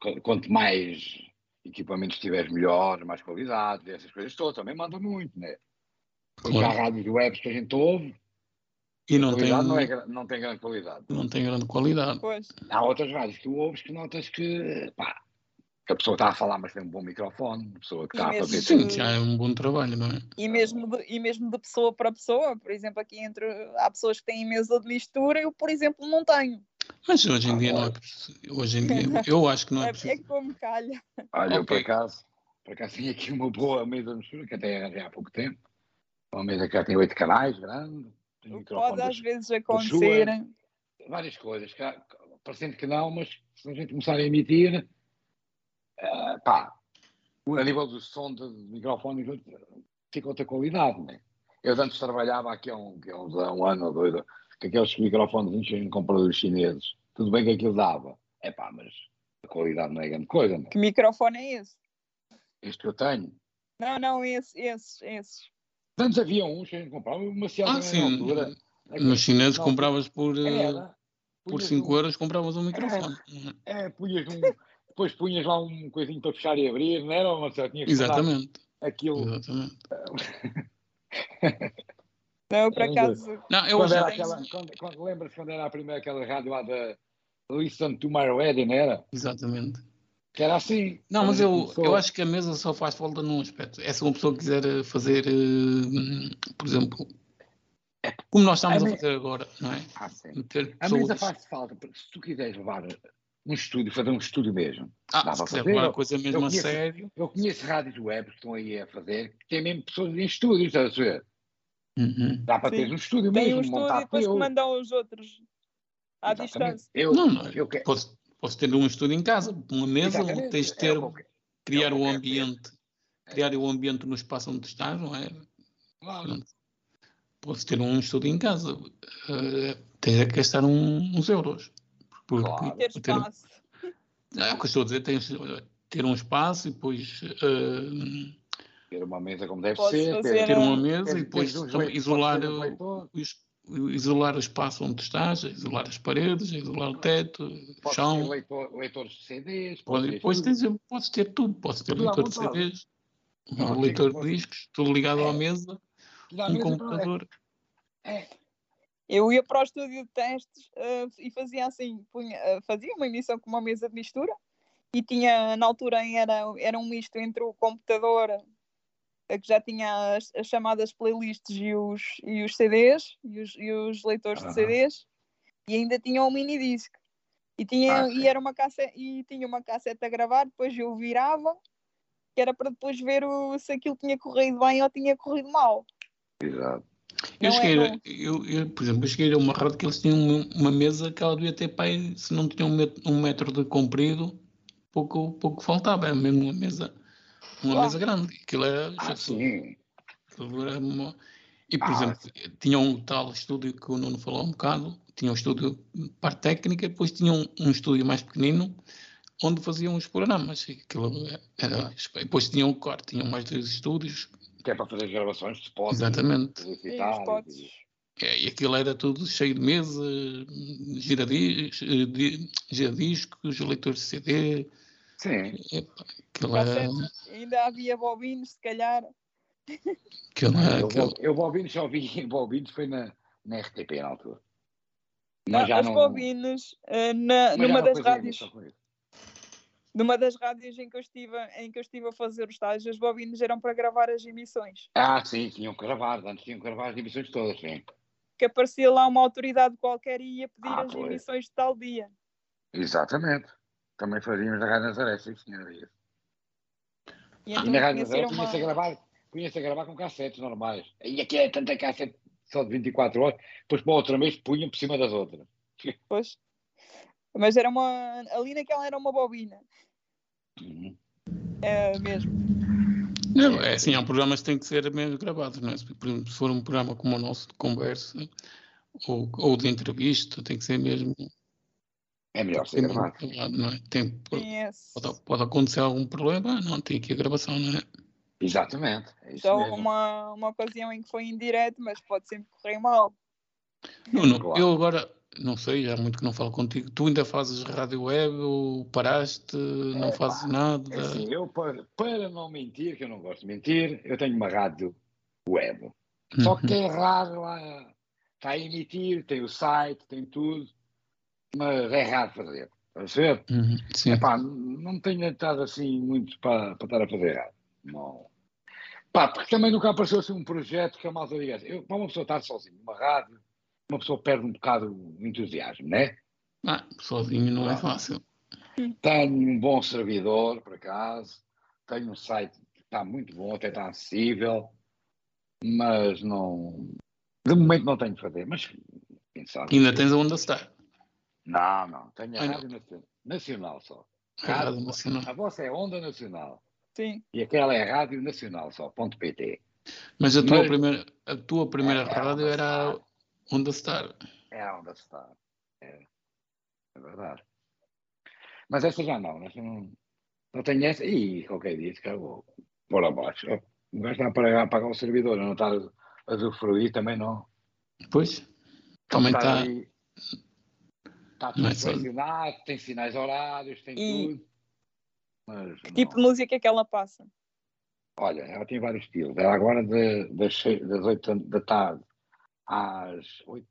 qu- quanto mais equipamentos tiveres melhor, mais qualidade, essas coisas todas, também manda muito, né? Porque Claro. há rádios web que a gente ouve, E não tem, não, é, não tem grande qualidade. não tem grande qualidade. Pois, Há outras rádios que tu ouves que notas que, pá, que a pessoa está a falar, mas tem um bom microfone, a pessoa que E está a fazer. Sim, já é um bom trabalho, não é? e, mesmo de, e mesmo de pessoa para pessoa, por exemplo, aqui entre há pessoas que têm mesa de mistura, eu, por exemplo, não tenho. Mas hoje em Ah, dia não é preciso. Hoje em dia, eu acho que não é É, é preciso. como calha. Olha, eu por acaso, por acaso tenho aqui uma boa mesa de mistura que até arranjei há pouco tempo. Uma mesa que já tem oito canais, grande. Pode às vezes acontecer. várias coisas, parecendo que não, mas se a gente começar a emitir, eh, pá, a nível do som de microfone fica outra qualidade, né? Eu antes trabalhava aqui há um, há uns- há um ano ou dois, com aqueles microfones em compradores chineses. Tudo bem que aquilo dava. É pá, mas a qualidade não é grande coisa, né? Que microfone é esse? Este que eu tenho. Não, não, esse, esses, esses. Antes havia uns que a gente comprava, uma Ciel Ah, na sim. altura. Nos chineses compravas por, eh, Era, por punhas 5 um- euros, compravas um microfone. É, punhas um, depois punhas lá um coisinho para fechar e abrir, não era? Marcelo? Tinhas que mandar Exatamente. Aquilo. Exatamente. Não, por É, acaso. Não, eu Quando era aquela, quando, quando, lembras quando era a primeira aquela rádio lá da Listen to My Wedding, não era? Exatamente. Que era assim. Não, mas eu, começou. eu acho que a mesa só faz falta num aspecto. É se uma pessoa quiser eh, fazer, eh, por exemplo, como nós estamos A a me- fazer agora, não é? Ah, sim. Meter A mesa faz falta, porque se tu quiseres levar um estúdio, fazer um estúdio mesmo. Ah, dá se para quiser fazer. levar a coisa mesmo a conheço- sério. Eu conheço rádios web que estão aí a fazer, que têm mesmo pessoas em estúdios, estás a ver? Uhum. Dá para Sim. ter um estúdio Tem mesmo, um estúdio e montar depois mandam os outros à Exatamente. distância. Eu, Não, não. eu, que- Podes, posso ter um estúdio em casa, uma mesa Exatamente. tens de É ter, que- criar é o é ambiente, É. criar o ambiente no espaço onde estás, não é? Claro. Posso ter um estúdio em casa, eh, tens é que gastar um- uns euros. Porque Claro. Ter ter- espaço. é o que eu estou a dizer, tens de ter um espaço e depois eh, Ter uma mesa como deve Podes ser. fazer, ter uma eh, mesa ter- e depois isolar podes isolar o espaço onde estás, isolar as paredes, isolar o teto, o podes ter chão. leitor- leitores de CDs. Pode, depois tudo. tens, podes ter tudo, podes ter Tudo leitor de. CDs, Não, um leitor de discos, tudo ligado É. à mesa, Tudo à um mesa, computador. É. Eu ia para o estúdio de testes eh, e fazia assim, punha- eh, fazia uma emissão com uma mesa de mistura e tinha, na altura era, era um misto entre o computador eh, que já tinha as, as chamadas playlists e os, e os CDs e os, e os leitores de. CDs e ainda tinha um mini disc. E tinha Ah, e era uma cassete e tinha uma cassete a gravar depois eu virava que era para depois ver o, se aquilo tinha corrido bem ou tinha corrido mal. Exato. Eu é cheguei, a- eu, eu, por exemplo, eu cheguei a uma rádio que eles tinham uma, uma mesa que ela devia ter pai, se não tinha um metro, um metro de comprido, pouco, pouco faltava, era mesmo uma mesa, uma mesa grande. Aquilo era, Ah, já- sim. aquilo era uma- E, por Ah, exemplo, tinha um tal estúdio que o Nuno falou um bocado, tinha um estúdio de parte técnica, depois tinha um, um estúdio mais pequenino, onde faziam os programas. E aquilo era, depois tinham, claro, tinham mais dois estúdios, Que é para fazer gravações de spots. exatamente. Sim, potes. e- É, e aquilo era tudo cheio de mesa, giradis, eh, di- giradiscos, leitores de CD. Sim. Aquilo era. Ainda havia bobinos se calhar Aquilo era Eu, aquilo, eu bobinos só vi bobinos foi na, na RTP na altura. Não, Mas já as não. bobinas, eh, na- numa não das rádios, numa das rádios em que eu estive, em que eu estive a fazer o estágio, as bobinas eram para gravar as emissões. Ah, sim, tinham que gravar. Antes tinham que gravar as emissões todas, sim. Que aparecia lá uma autoridade qualquer e ia pedir Ah, as pois. emissões de tal dia. Exatamente. Também fazíamos na Rádio Nazaré, sim, senhora. E E então na Rádio tinha que ser Nazaré uma... punha-se a gravar, punha-se a gravar com cassetes normais. E aqui é tanta cassete só de 24 horas, depois para outra mês punham por cima das outras. Pois. Mas era uma. Ali naquela era uma bobina. Uhum. É mesmo. não, é assim, há programas que têm que ser mesmo gravados, não é? Se for um programa como o nosso de conversa ou, ou de entrevista, tem que ser mesmo É melhor ser tem mesmo gravado. não é? Tem, esse. pode, pode acontecer algum problema, não, tem aqui a gravação, não é? Exatamente. É Só mesmo. uma, uma ocasião em que foi indireto, mas pode sempre correr mal. Nuno, Claro. eu agora, não sei, já há muito que não falo contigo, tu ainda fazes rádio web ou paraste, não fazes nada? É assim, eu para, para não mentir, que eu não gosto de mentir, eu tenho uma rádio web. Só que é raro lá. Está a emitir, tem o site, tem tudo, mas é raro fazer. Estás a ver? Uhum. Epá, não tenho estado assim muito para, para estar a fazer errado. Não. Pá, porque também nunca apareceu assim um projeto que a malta diga assim, eu, para uma pessoa estar sozinha numa rádio, uma pessoa perde um bocado o entusiasmo, né? Ah, sozinho não é fácil. Tenho um bom servidor, por acaso, tenho um site que está muito bom, até está acessível, mas não. De momento não tenho que fazer, mas quem sabe. Ainda tens a Onda Star, Não, não, tenho a Ai, não. Rádio Nacional, Nacional só. a Rádio Nacional. A vossa é Onda Nacional. Sim. E aquela é Rádio Nacional só, ponto PT. Mas a tua Mas- primeira, a tua primeira É, é rádio era a Star. Onda Star. É a Onda Star. É, é verdade. Mas essa já não, essa não, não tenho essa. E qualquer dia, se calhar vou pôr abaixo. O gajo está a pagar, o servidor, não está a, usufruir também não. Pois, também Está está. ali- Está Não tudo é selecionado, tem sinais horários, tem E- tudo. Mas Que tipo de não. música é que ela passa? Olha, ela tem vários estilos. Ela agora de, das, seis- das 8 da tarde às 8,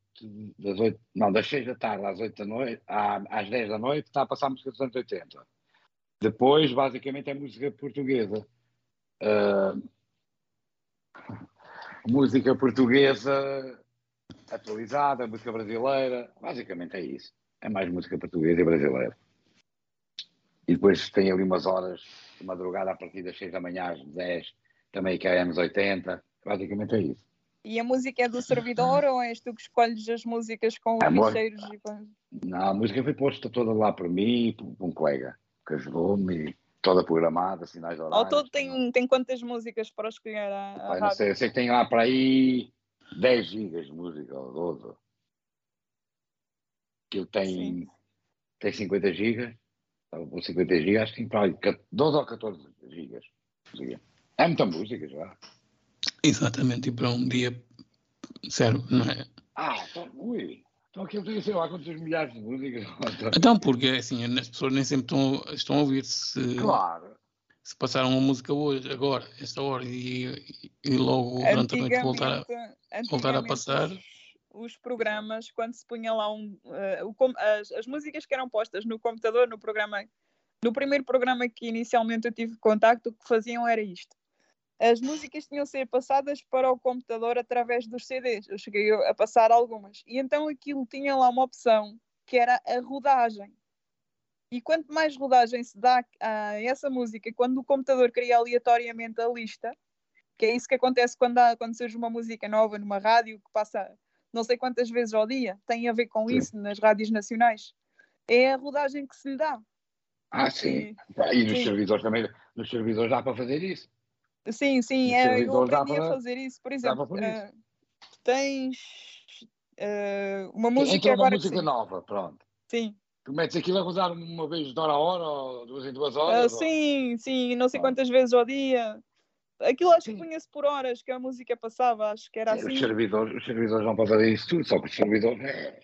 das 8, não, das 6 da tarde às 8 da noite, às 10 da noite, está a passar música dos anos 80. Depois, basicamente, é música portuguesa. Ah, música portuguesa atualizada, música brasileira, basicamente é isso. É mais música portuguesa e brasileira. E depois tem ali umas horas de madrugada a partir das 6 da manhã às 10, também que é anos 80. Basicamente é isso. E a música é do servidor ou és tu que escolhes as músicas com os ficheiros? E. Não, a música foi posta toda lá por mim e por um colega que ajudou-me, toda programada, sinais Ao horários. todo tem, tem quantas músicas para escolher a, a Pai, não sei, eu sei que tem lá para aí 10 gigas de música, ou 12. Aquilo tem, tem 50 gigas, ou 50 gigas, acho que tem para aí 12 ou 14 gigas. É muita música já. Exatamente, e para um dia serve, não é? Ah, então, ui, então aquilo tem, sei lá, quantos milhares de músicas. Então, porque assim, as pessoas nem sempre estão, estão a ouvir. Se, Claro. se passaram uma música hoje, agora, esta hora, e, e logo durante a noite voltar a. Voltar a passar. Os, programas, quando se punha lá um, com- as, as músicas que eram postas no computador, no programa, no primeiro programa que inicialmente eu tive contacto, o que faziam era isto. As músicas tinham de ser passadas para o computador através dos CDs. Eu cheguei a passar algumas. E então aquilo tinha lá uma opção que era a rodagem. E quanto mais rodagem se dá a essa música, quando o computador cria aleatoriamente a lista, que é isso que acontece quando, há, quando surge uma música nova numa rádio que passa não sei quantas vezes ao dia, tem a ver com Sim. isso nas rádios nacionais. É a rodagem que se lhe dá. Ah, sim. E- E nos Sim. servidores também, nos servidores dá para fazer isso. sim, sim, é, eu aprendi a para- fazer isso. Por exemplo, isso. eh, tens eh, uma música Entra uma agora que música sim, nova, pronto. sim. Tu metes aquilo a rodar uma vez de hora a hora, ou duas em duas Ah, horas. ou- sim, sim, não sei quantas vezes ao dia. Aquilo acho que punha-se por horas que a música passava, acho que era Sim, assim. Os servidores, os servidores não podem fazer isso tudo, só que os servidores é,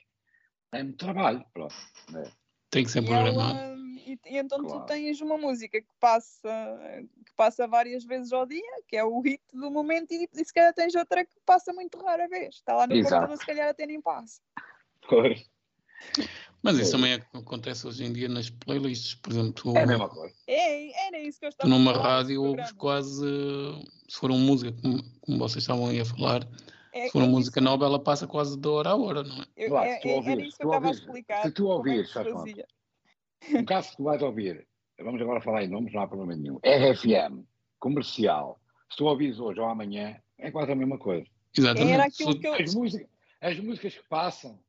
é muito trabalho. Pronto. É. Tem que ser E, programado. ela- e- e então Claro. tu tens uma música que passa, que passa várias vezes ao dia, que é o hit do momento, e, e se calhar tens outra que passa muito rara vez. Está lá no Exato. computador, se calhar até nem passa. Pois. Mas isso É. também é- acontece hoje em dia nas playlists. Por exemplo, tu, É a mesma coisa. É, era isso que eu tu estava numa a falar. rádio ouves quase, se for uma música, como, como vocês estavam aí a falar, É- se for uma é música isso- nova, ela passa quase de hora a hora, não é? eu- Claro, é- se tu é- era ouvires, isso se que eu tu estava a ouvires, explicar. se tu é ouvires, fazia. Um caso que tu vais ouvir, vamos agora falar em nomes, não há problema nenhum. RFM, comercial. Se tu ouvires hoje ou amanhã, é quase a mesma coisa. Exatamente. Era aquilo que eu. As músicas, as músicas que passam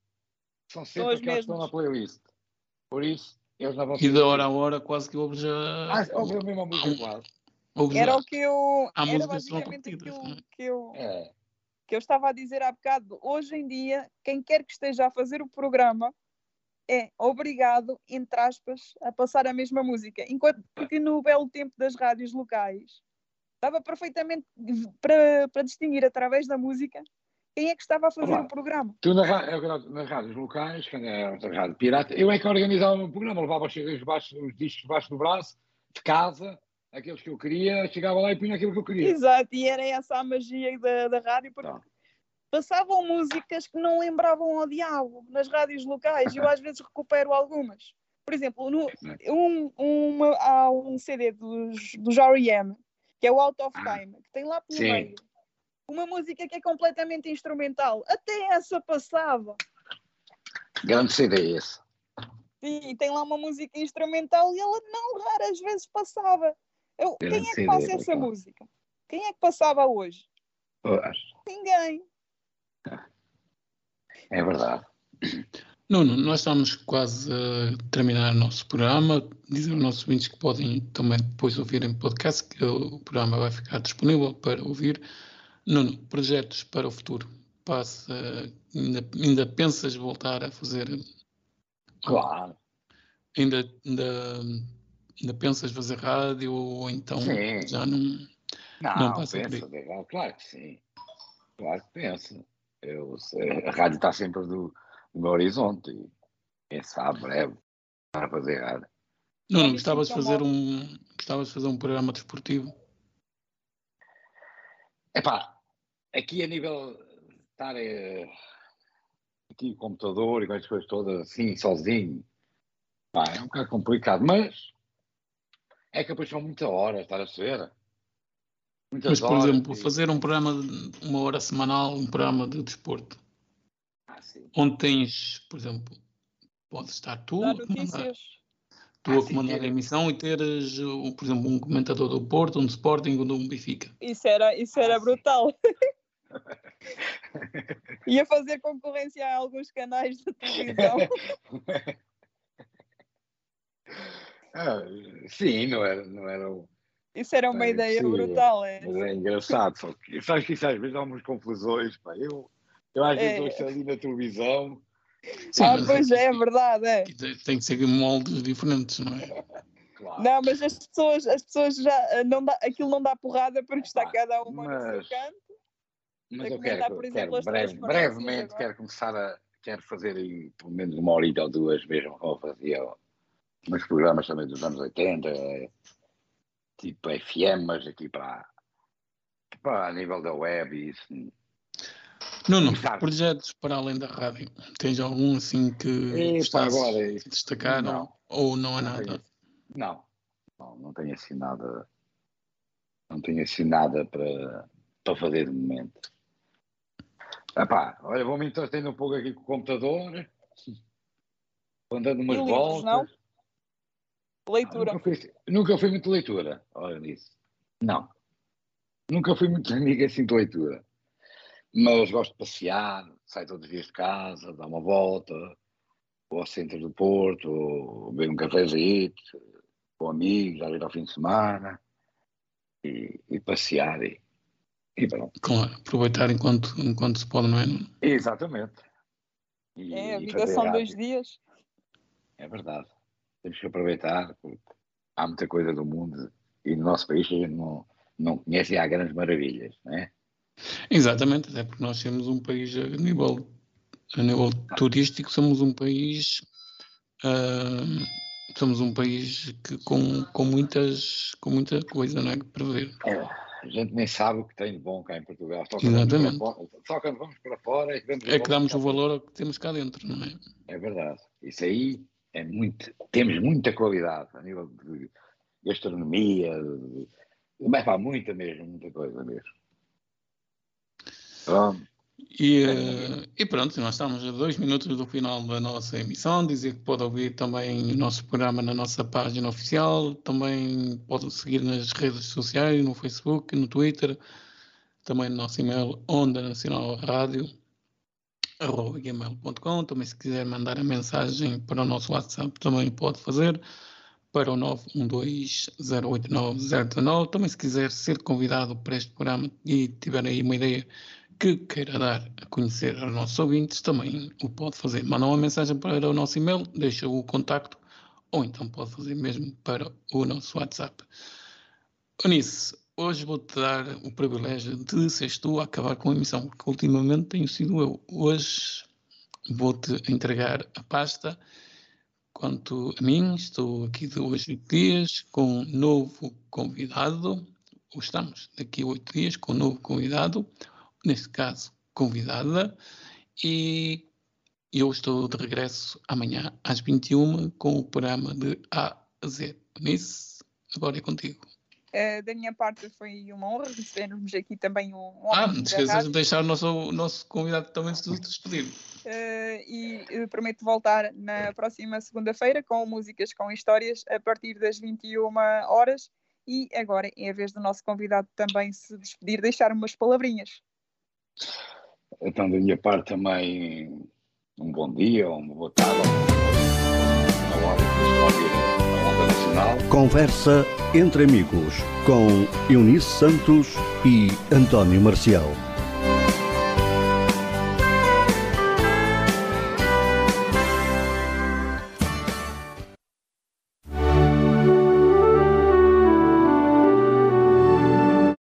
são sempre as aquelas que estão na playlist. Por isso, eles não vão E de hora a hora quase que ouves já. Ah, ouve a mesma música quase. Era o que eu. Há Era que são basicamente repetidas, aquilo não é? que eu. É. que eu estava a dizer há bocado, hoje em dia, quem quer que esteja a fazer o programa é obrigado, entre aspas, a passar a mesma música. Enquanto que no belo tempo das rádios locais dava perfeitamente para, para distinguir através da música quem é que estava a fazer Olá. o programa. Tu na, nas rádios locais, quando era outra rádio pirata, eu é que organizava o programa, levava os, CDs debaixo, os discos debaixo do braço, de casa, aqueles que eu queria, chegava lá e punha aquilo que eu queria. Exato, e era essa a magia da, da rádio, porque Não. passavam músicas que não lembravam ao diabo nas rádios locais, e eu às vezes recupero algumas. Por exemplo, no, um, uma, há um CD dos, dos R.E.M., que é o Out of Ah, Time, que tem lá pelo sim. meio uma música que é completamente instrumental. Até essa passava. Grande CD esse. E tem lá uma música instrumental e ela não raras vezes passava. Eu, quem é que CD, passa essa Ricardo. música? Quem é que passava hoje? Pois, Ninguém. É verdade. Nuno, nós estamos quase a terminar o nosso programa. Dizer aos nossos ouvintes que podem também depois ouvir em podcast, que o programa vai ficar disponível para ouvir. Nuno, projetos para o futuro. Passa, ainda, ainda pensas voltar a fazer? Claro. Ainda, ainda, ainda pensas fazer rádio ou então Sim. já não? Não, Não passa por pensa, legal, claro que sim. Claro que pensa. Eu, a rádio está sempre do, do meu horizonte e quem sabe, breve, para fazer rádio. Nuno, Olha, gostavas de fazer um, gostavas de fazer um programa desportivo? Epá, aqui a nível de estar eh, aqui com o computador e com as coisas todas assim, sozinho, pá, é um bocado complicado, mas é que depois são muitas horas, estar a ser. Muitas Mas, por horas exemplo, e- fazer um programa de uma hora semanal, um programa de desporto, Ah, sim. onde tens, por exemplo, pode estar tu, comandar, notícias. Tu Ah, a comandar a emissão e teres, uh, por exemplo, um comentador do Porto, um do Sporting, um do Benfica. Isso era, isso era Ah, brutal. Ia fazer concorrência a alguns canais de televisão. Ah, sim, não era, não era o. Isso era uma É, ideia sim, brutal, é. Mas é engraçado, só que sabes que isso às vezes há umas confusões, pá. Eu, eu às vezes É. ouço ali na televisão. Sim, ah, mas pois é, é verdade, é. tem- que ser moldes diferentes, não é? Claro. Não, mas as pessoas, as pessoas já eh, não dá, aquilo não dá porrada porque está cada uma no seu mas- canto. Mas a eu comentar, quero, por quero exemplo, as breve- brevemente agora. quero começar a quero fazer aí pelo menos uma horita ou duas mesmo como fazia nos programas também dos anos 80, eh, tipo FM, mas aqui para, para a nível da web e isso. Nuno, projetos para além da rádio. Tens algum assim que Epá, estás agora, a destacar não. ou, não há Não nada? tenho, não, não, não tenho assim nada, não tenho assim nada para, para fazer de momento. Epá, olha, vou-me entretendo um pouco aqui com o computador, vou dando umas E livros, voltas. não? Ah, Leitura. Nunca fui, nunca fui muito leitura, olha nisso. Não. Nunca fui muito amigo assim de leitura. Mas gosto de passear, saio todos os dias de casa, dar uma volta, vou ao centro do Porto, ou beber um cafezinho, com amigos, às vezes ao fim de semana, e, e passear e, e pronto. Claro, aproveitar enquanto, enquanto se pode, não é? Exatamente. E- É, a vida são dois rádio. dias. É verdade. Temos que aproveitar, porque há muita coisa do mundo e no nosso país que a gente não, não conhece e há grandes maravilhas, não é? Exatamente, até porque nós temos um país a nível, a nível turístico, somos um país ah, somos um país que com, com muitas com muita coisa não é, para ver. A gente nem sabe o que tem de bom cá em Portugal. Só Exatamente. Fora, só quando vamos para fora é que damos É que damos o valor. valor ao que temos cá dentro, não é? É verdade. Isso aí é muito. Temos muita qualidade a nível de gastronomia, de, mas pá, muita mesmo, muita coisa mesmo. E, eh, e pronto, nós estamos a dois minutos do final da nossa emissão. Dizer que pode ouvir também o nosso programa na nossa página oficial. Também pode seguir nas redes sociais, no Facebook, no Twitter. Também no nosso e-mail, Onda Nacional Rádio, gmail.com. Também se quiser mandar a mensagem para o nosso WhatsApp, também pode fazer para o 912-089-019. Também se quiser ser convidado para este programa e tiver aí uma ideia que queira dar a conhecer aos nossos ouvintes, também o pode fazer. Manda uma mensagem para o nosso e-mail, deixa o contacto, ou então pode fazer mesmo para o nosso WhatsApp. Eunice, hoje vou-te dar o privilégio de seres tu a acabar com a emissão, porque ultimamente tenho sido eu. Hoje vou-te entregar a pasta. Quanto a mim, estou aqui de hoje oito dias com um novo convidado, ou estamos daqui a oito dias com um novo convidado, neste caso convidada, e eu estou de regresso amanhã às 21 com o programa de A a Z. Nisso, agora é contigo. Eh, da minha parte foi uma honra recebermos aqui também um, um Ah, não esqueças de deixar o nosso, nosso convidado também se despedir. eh, e prometo voltar na próxima segunda-feira com músicas com histórias a partir das 21 horas e agora é a vez do nosso convidado também se despedir, deixar umas palavrinhas. Então, da minha parte também, um bom dia, uma boa tarde, uma hora que estou a ouvir a Onda Nacional. Conversa entre amigos com Eunice Santos e António Marcial.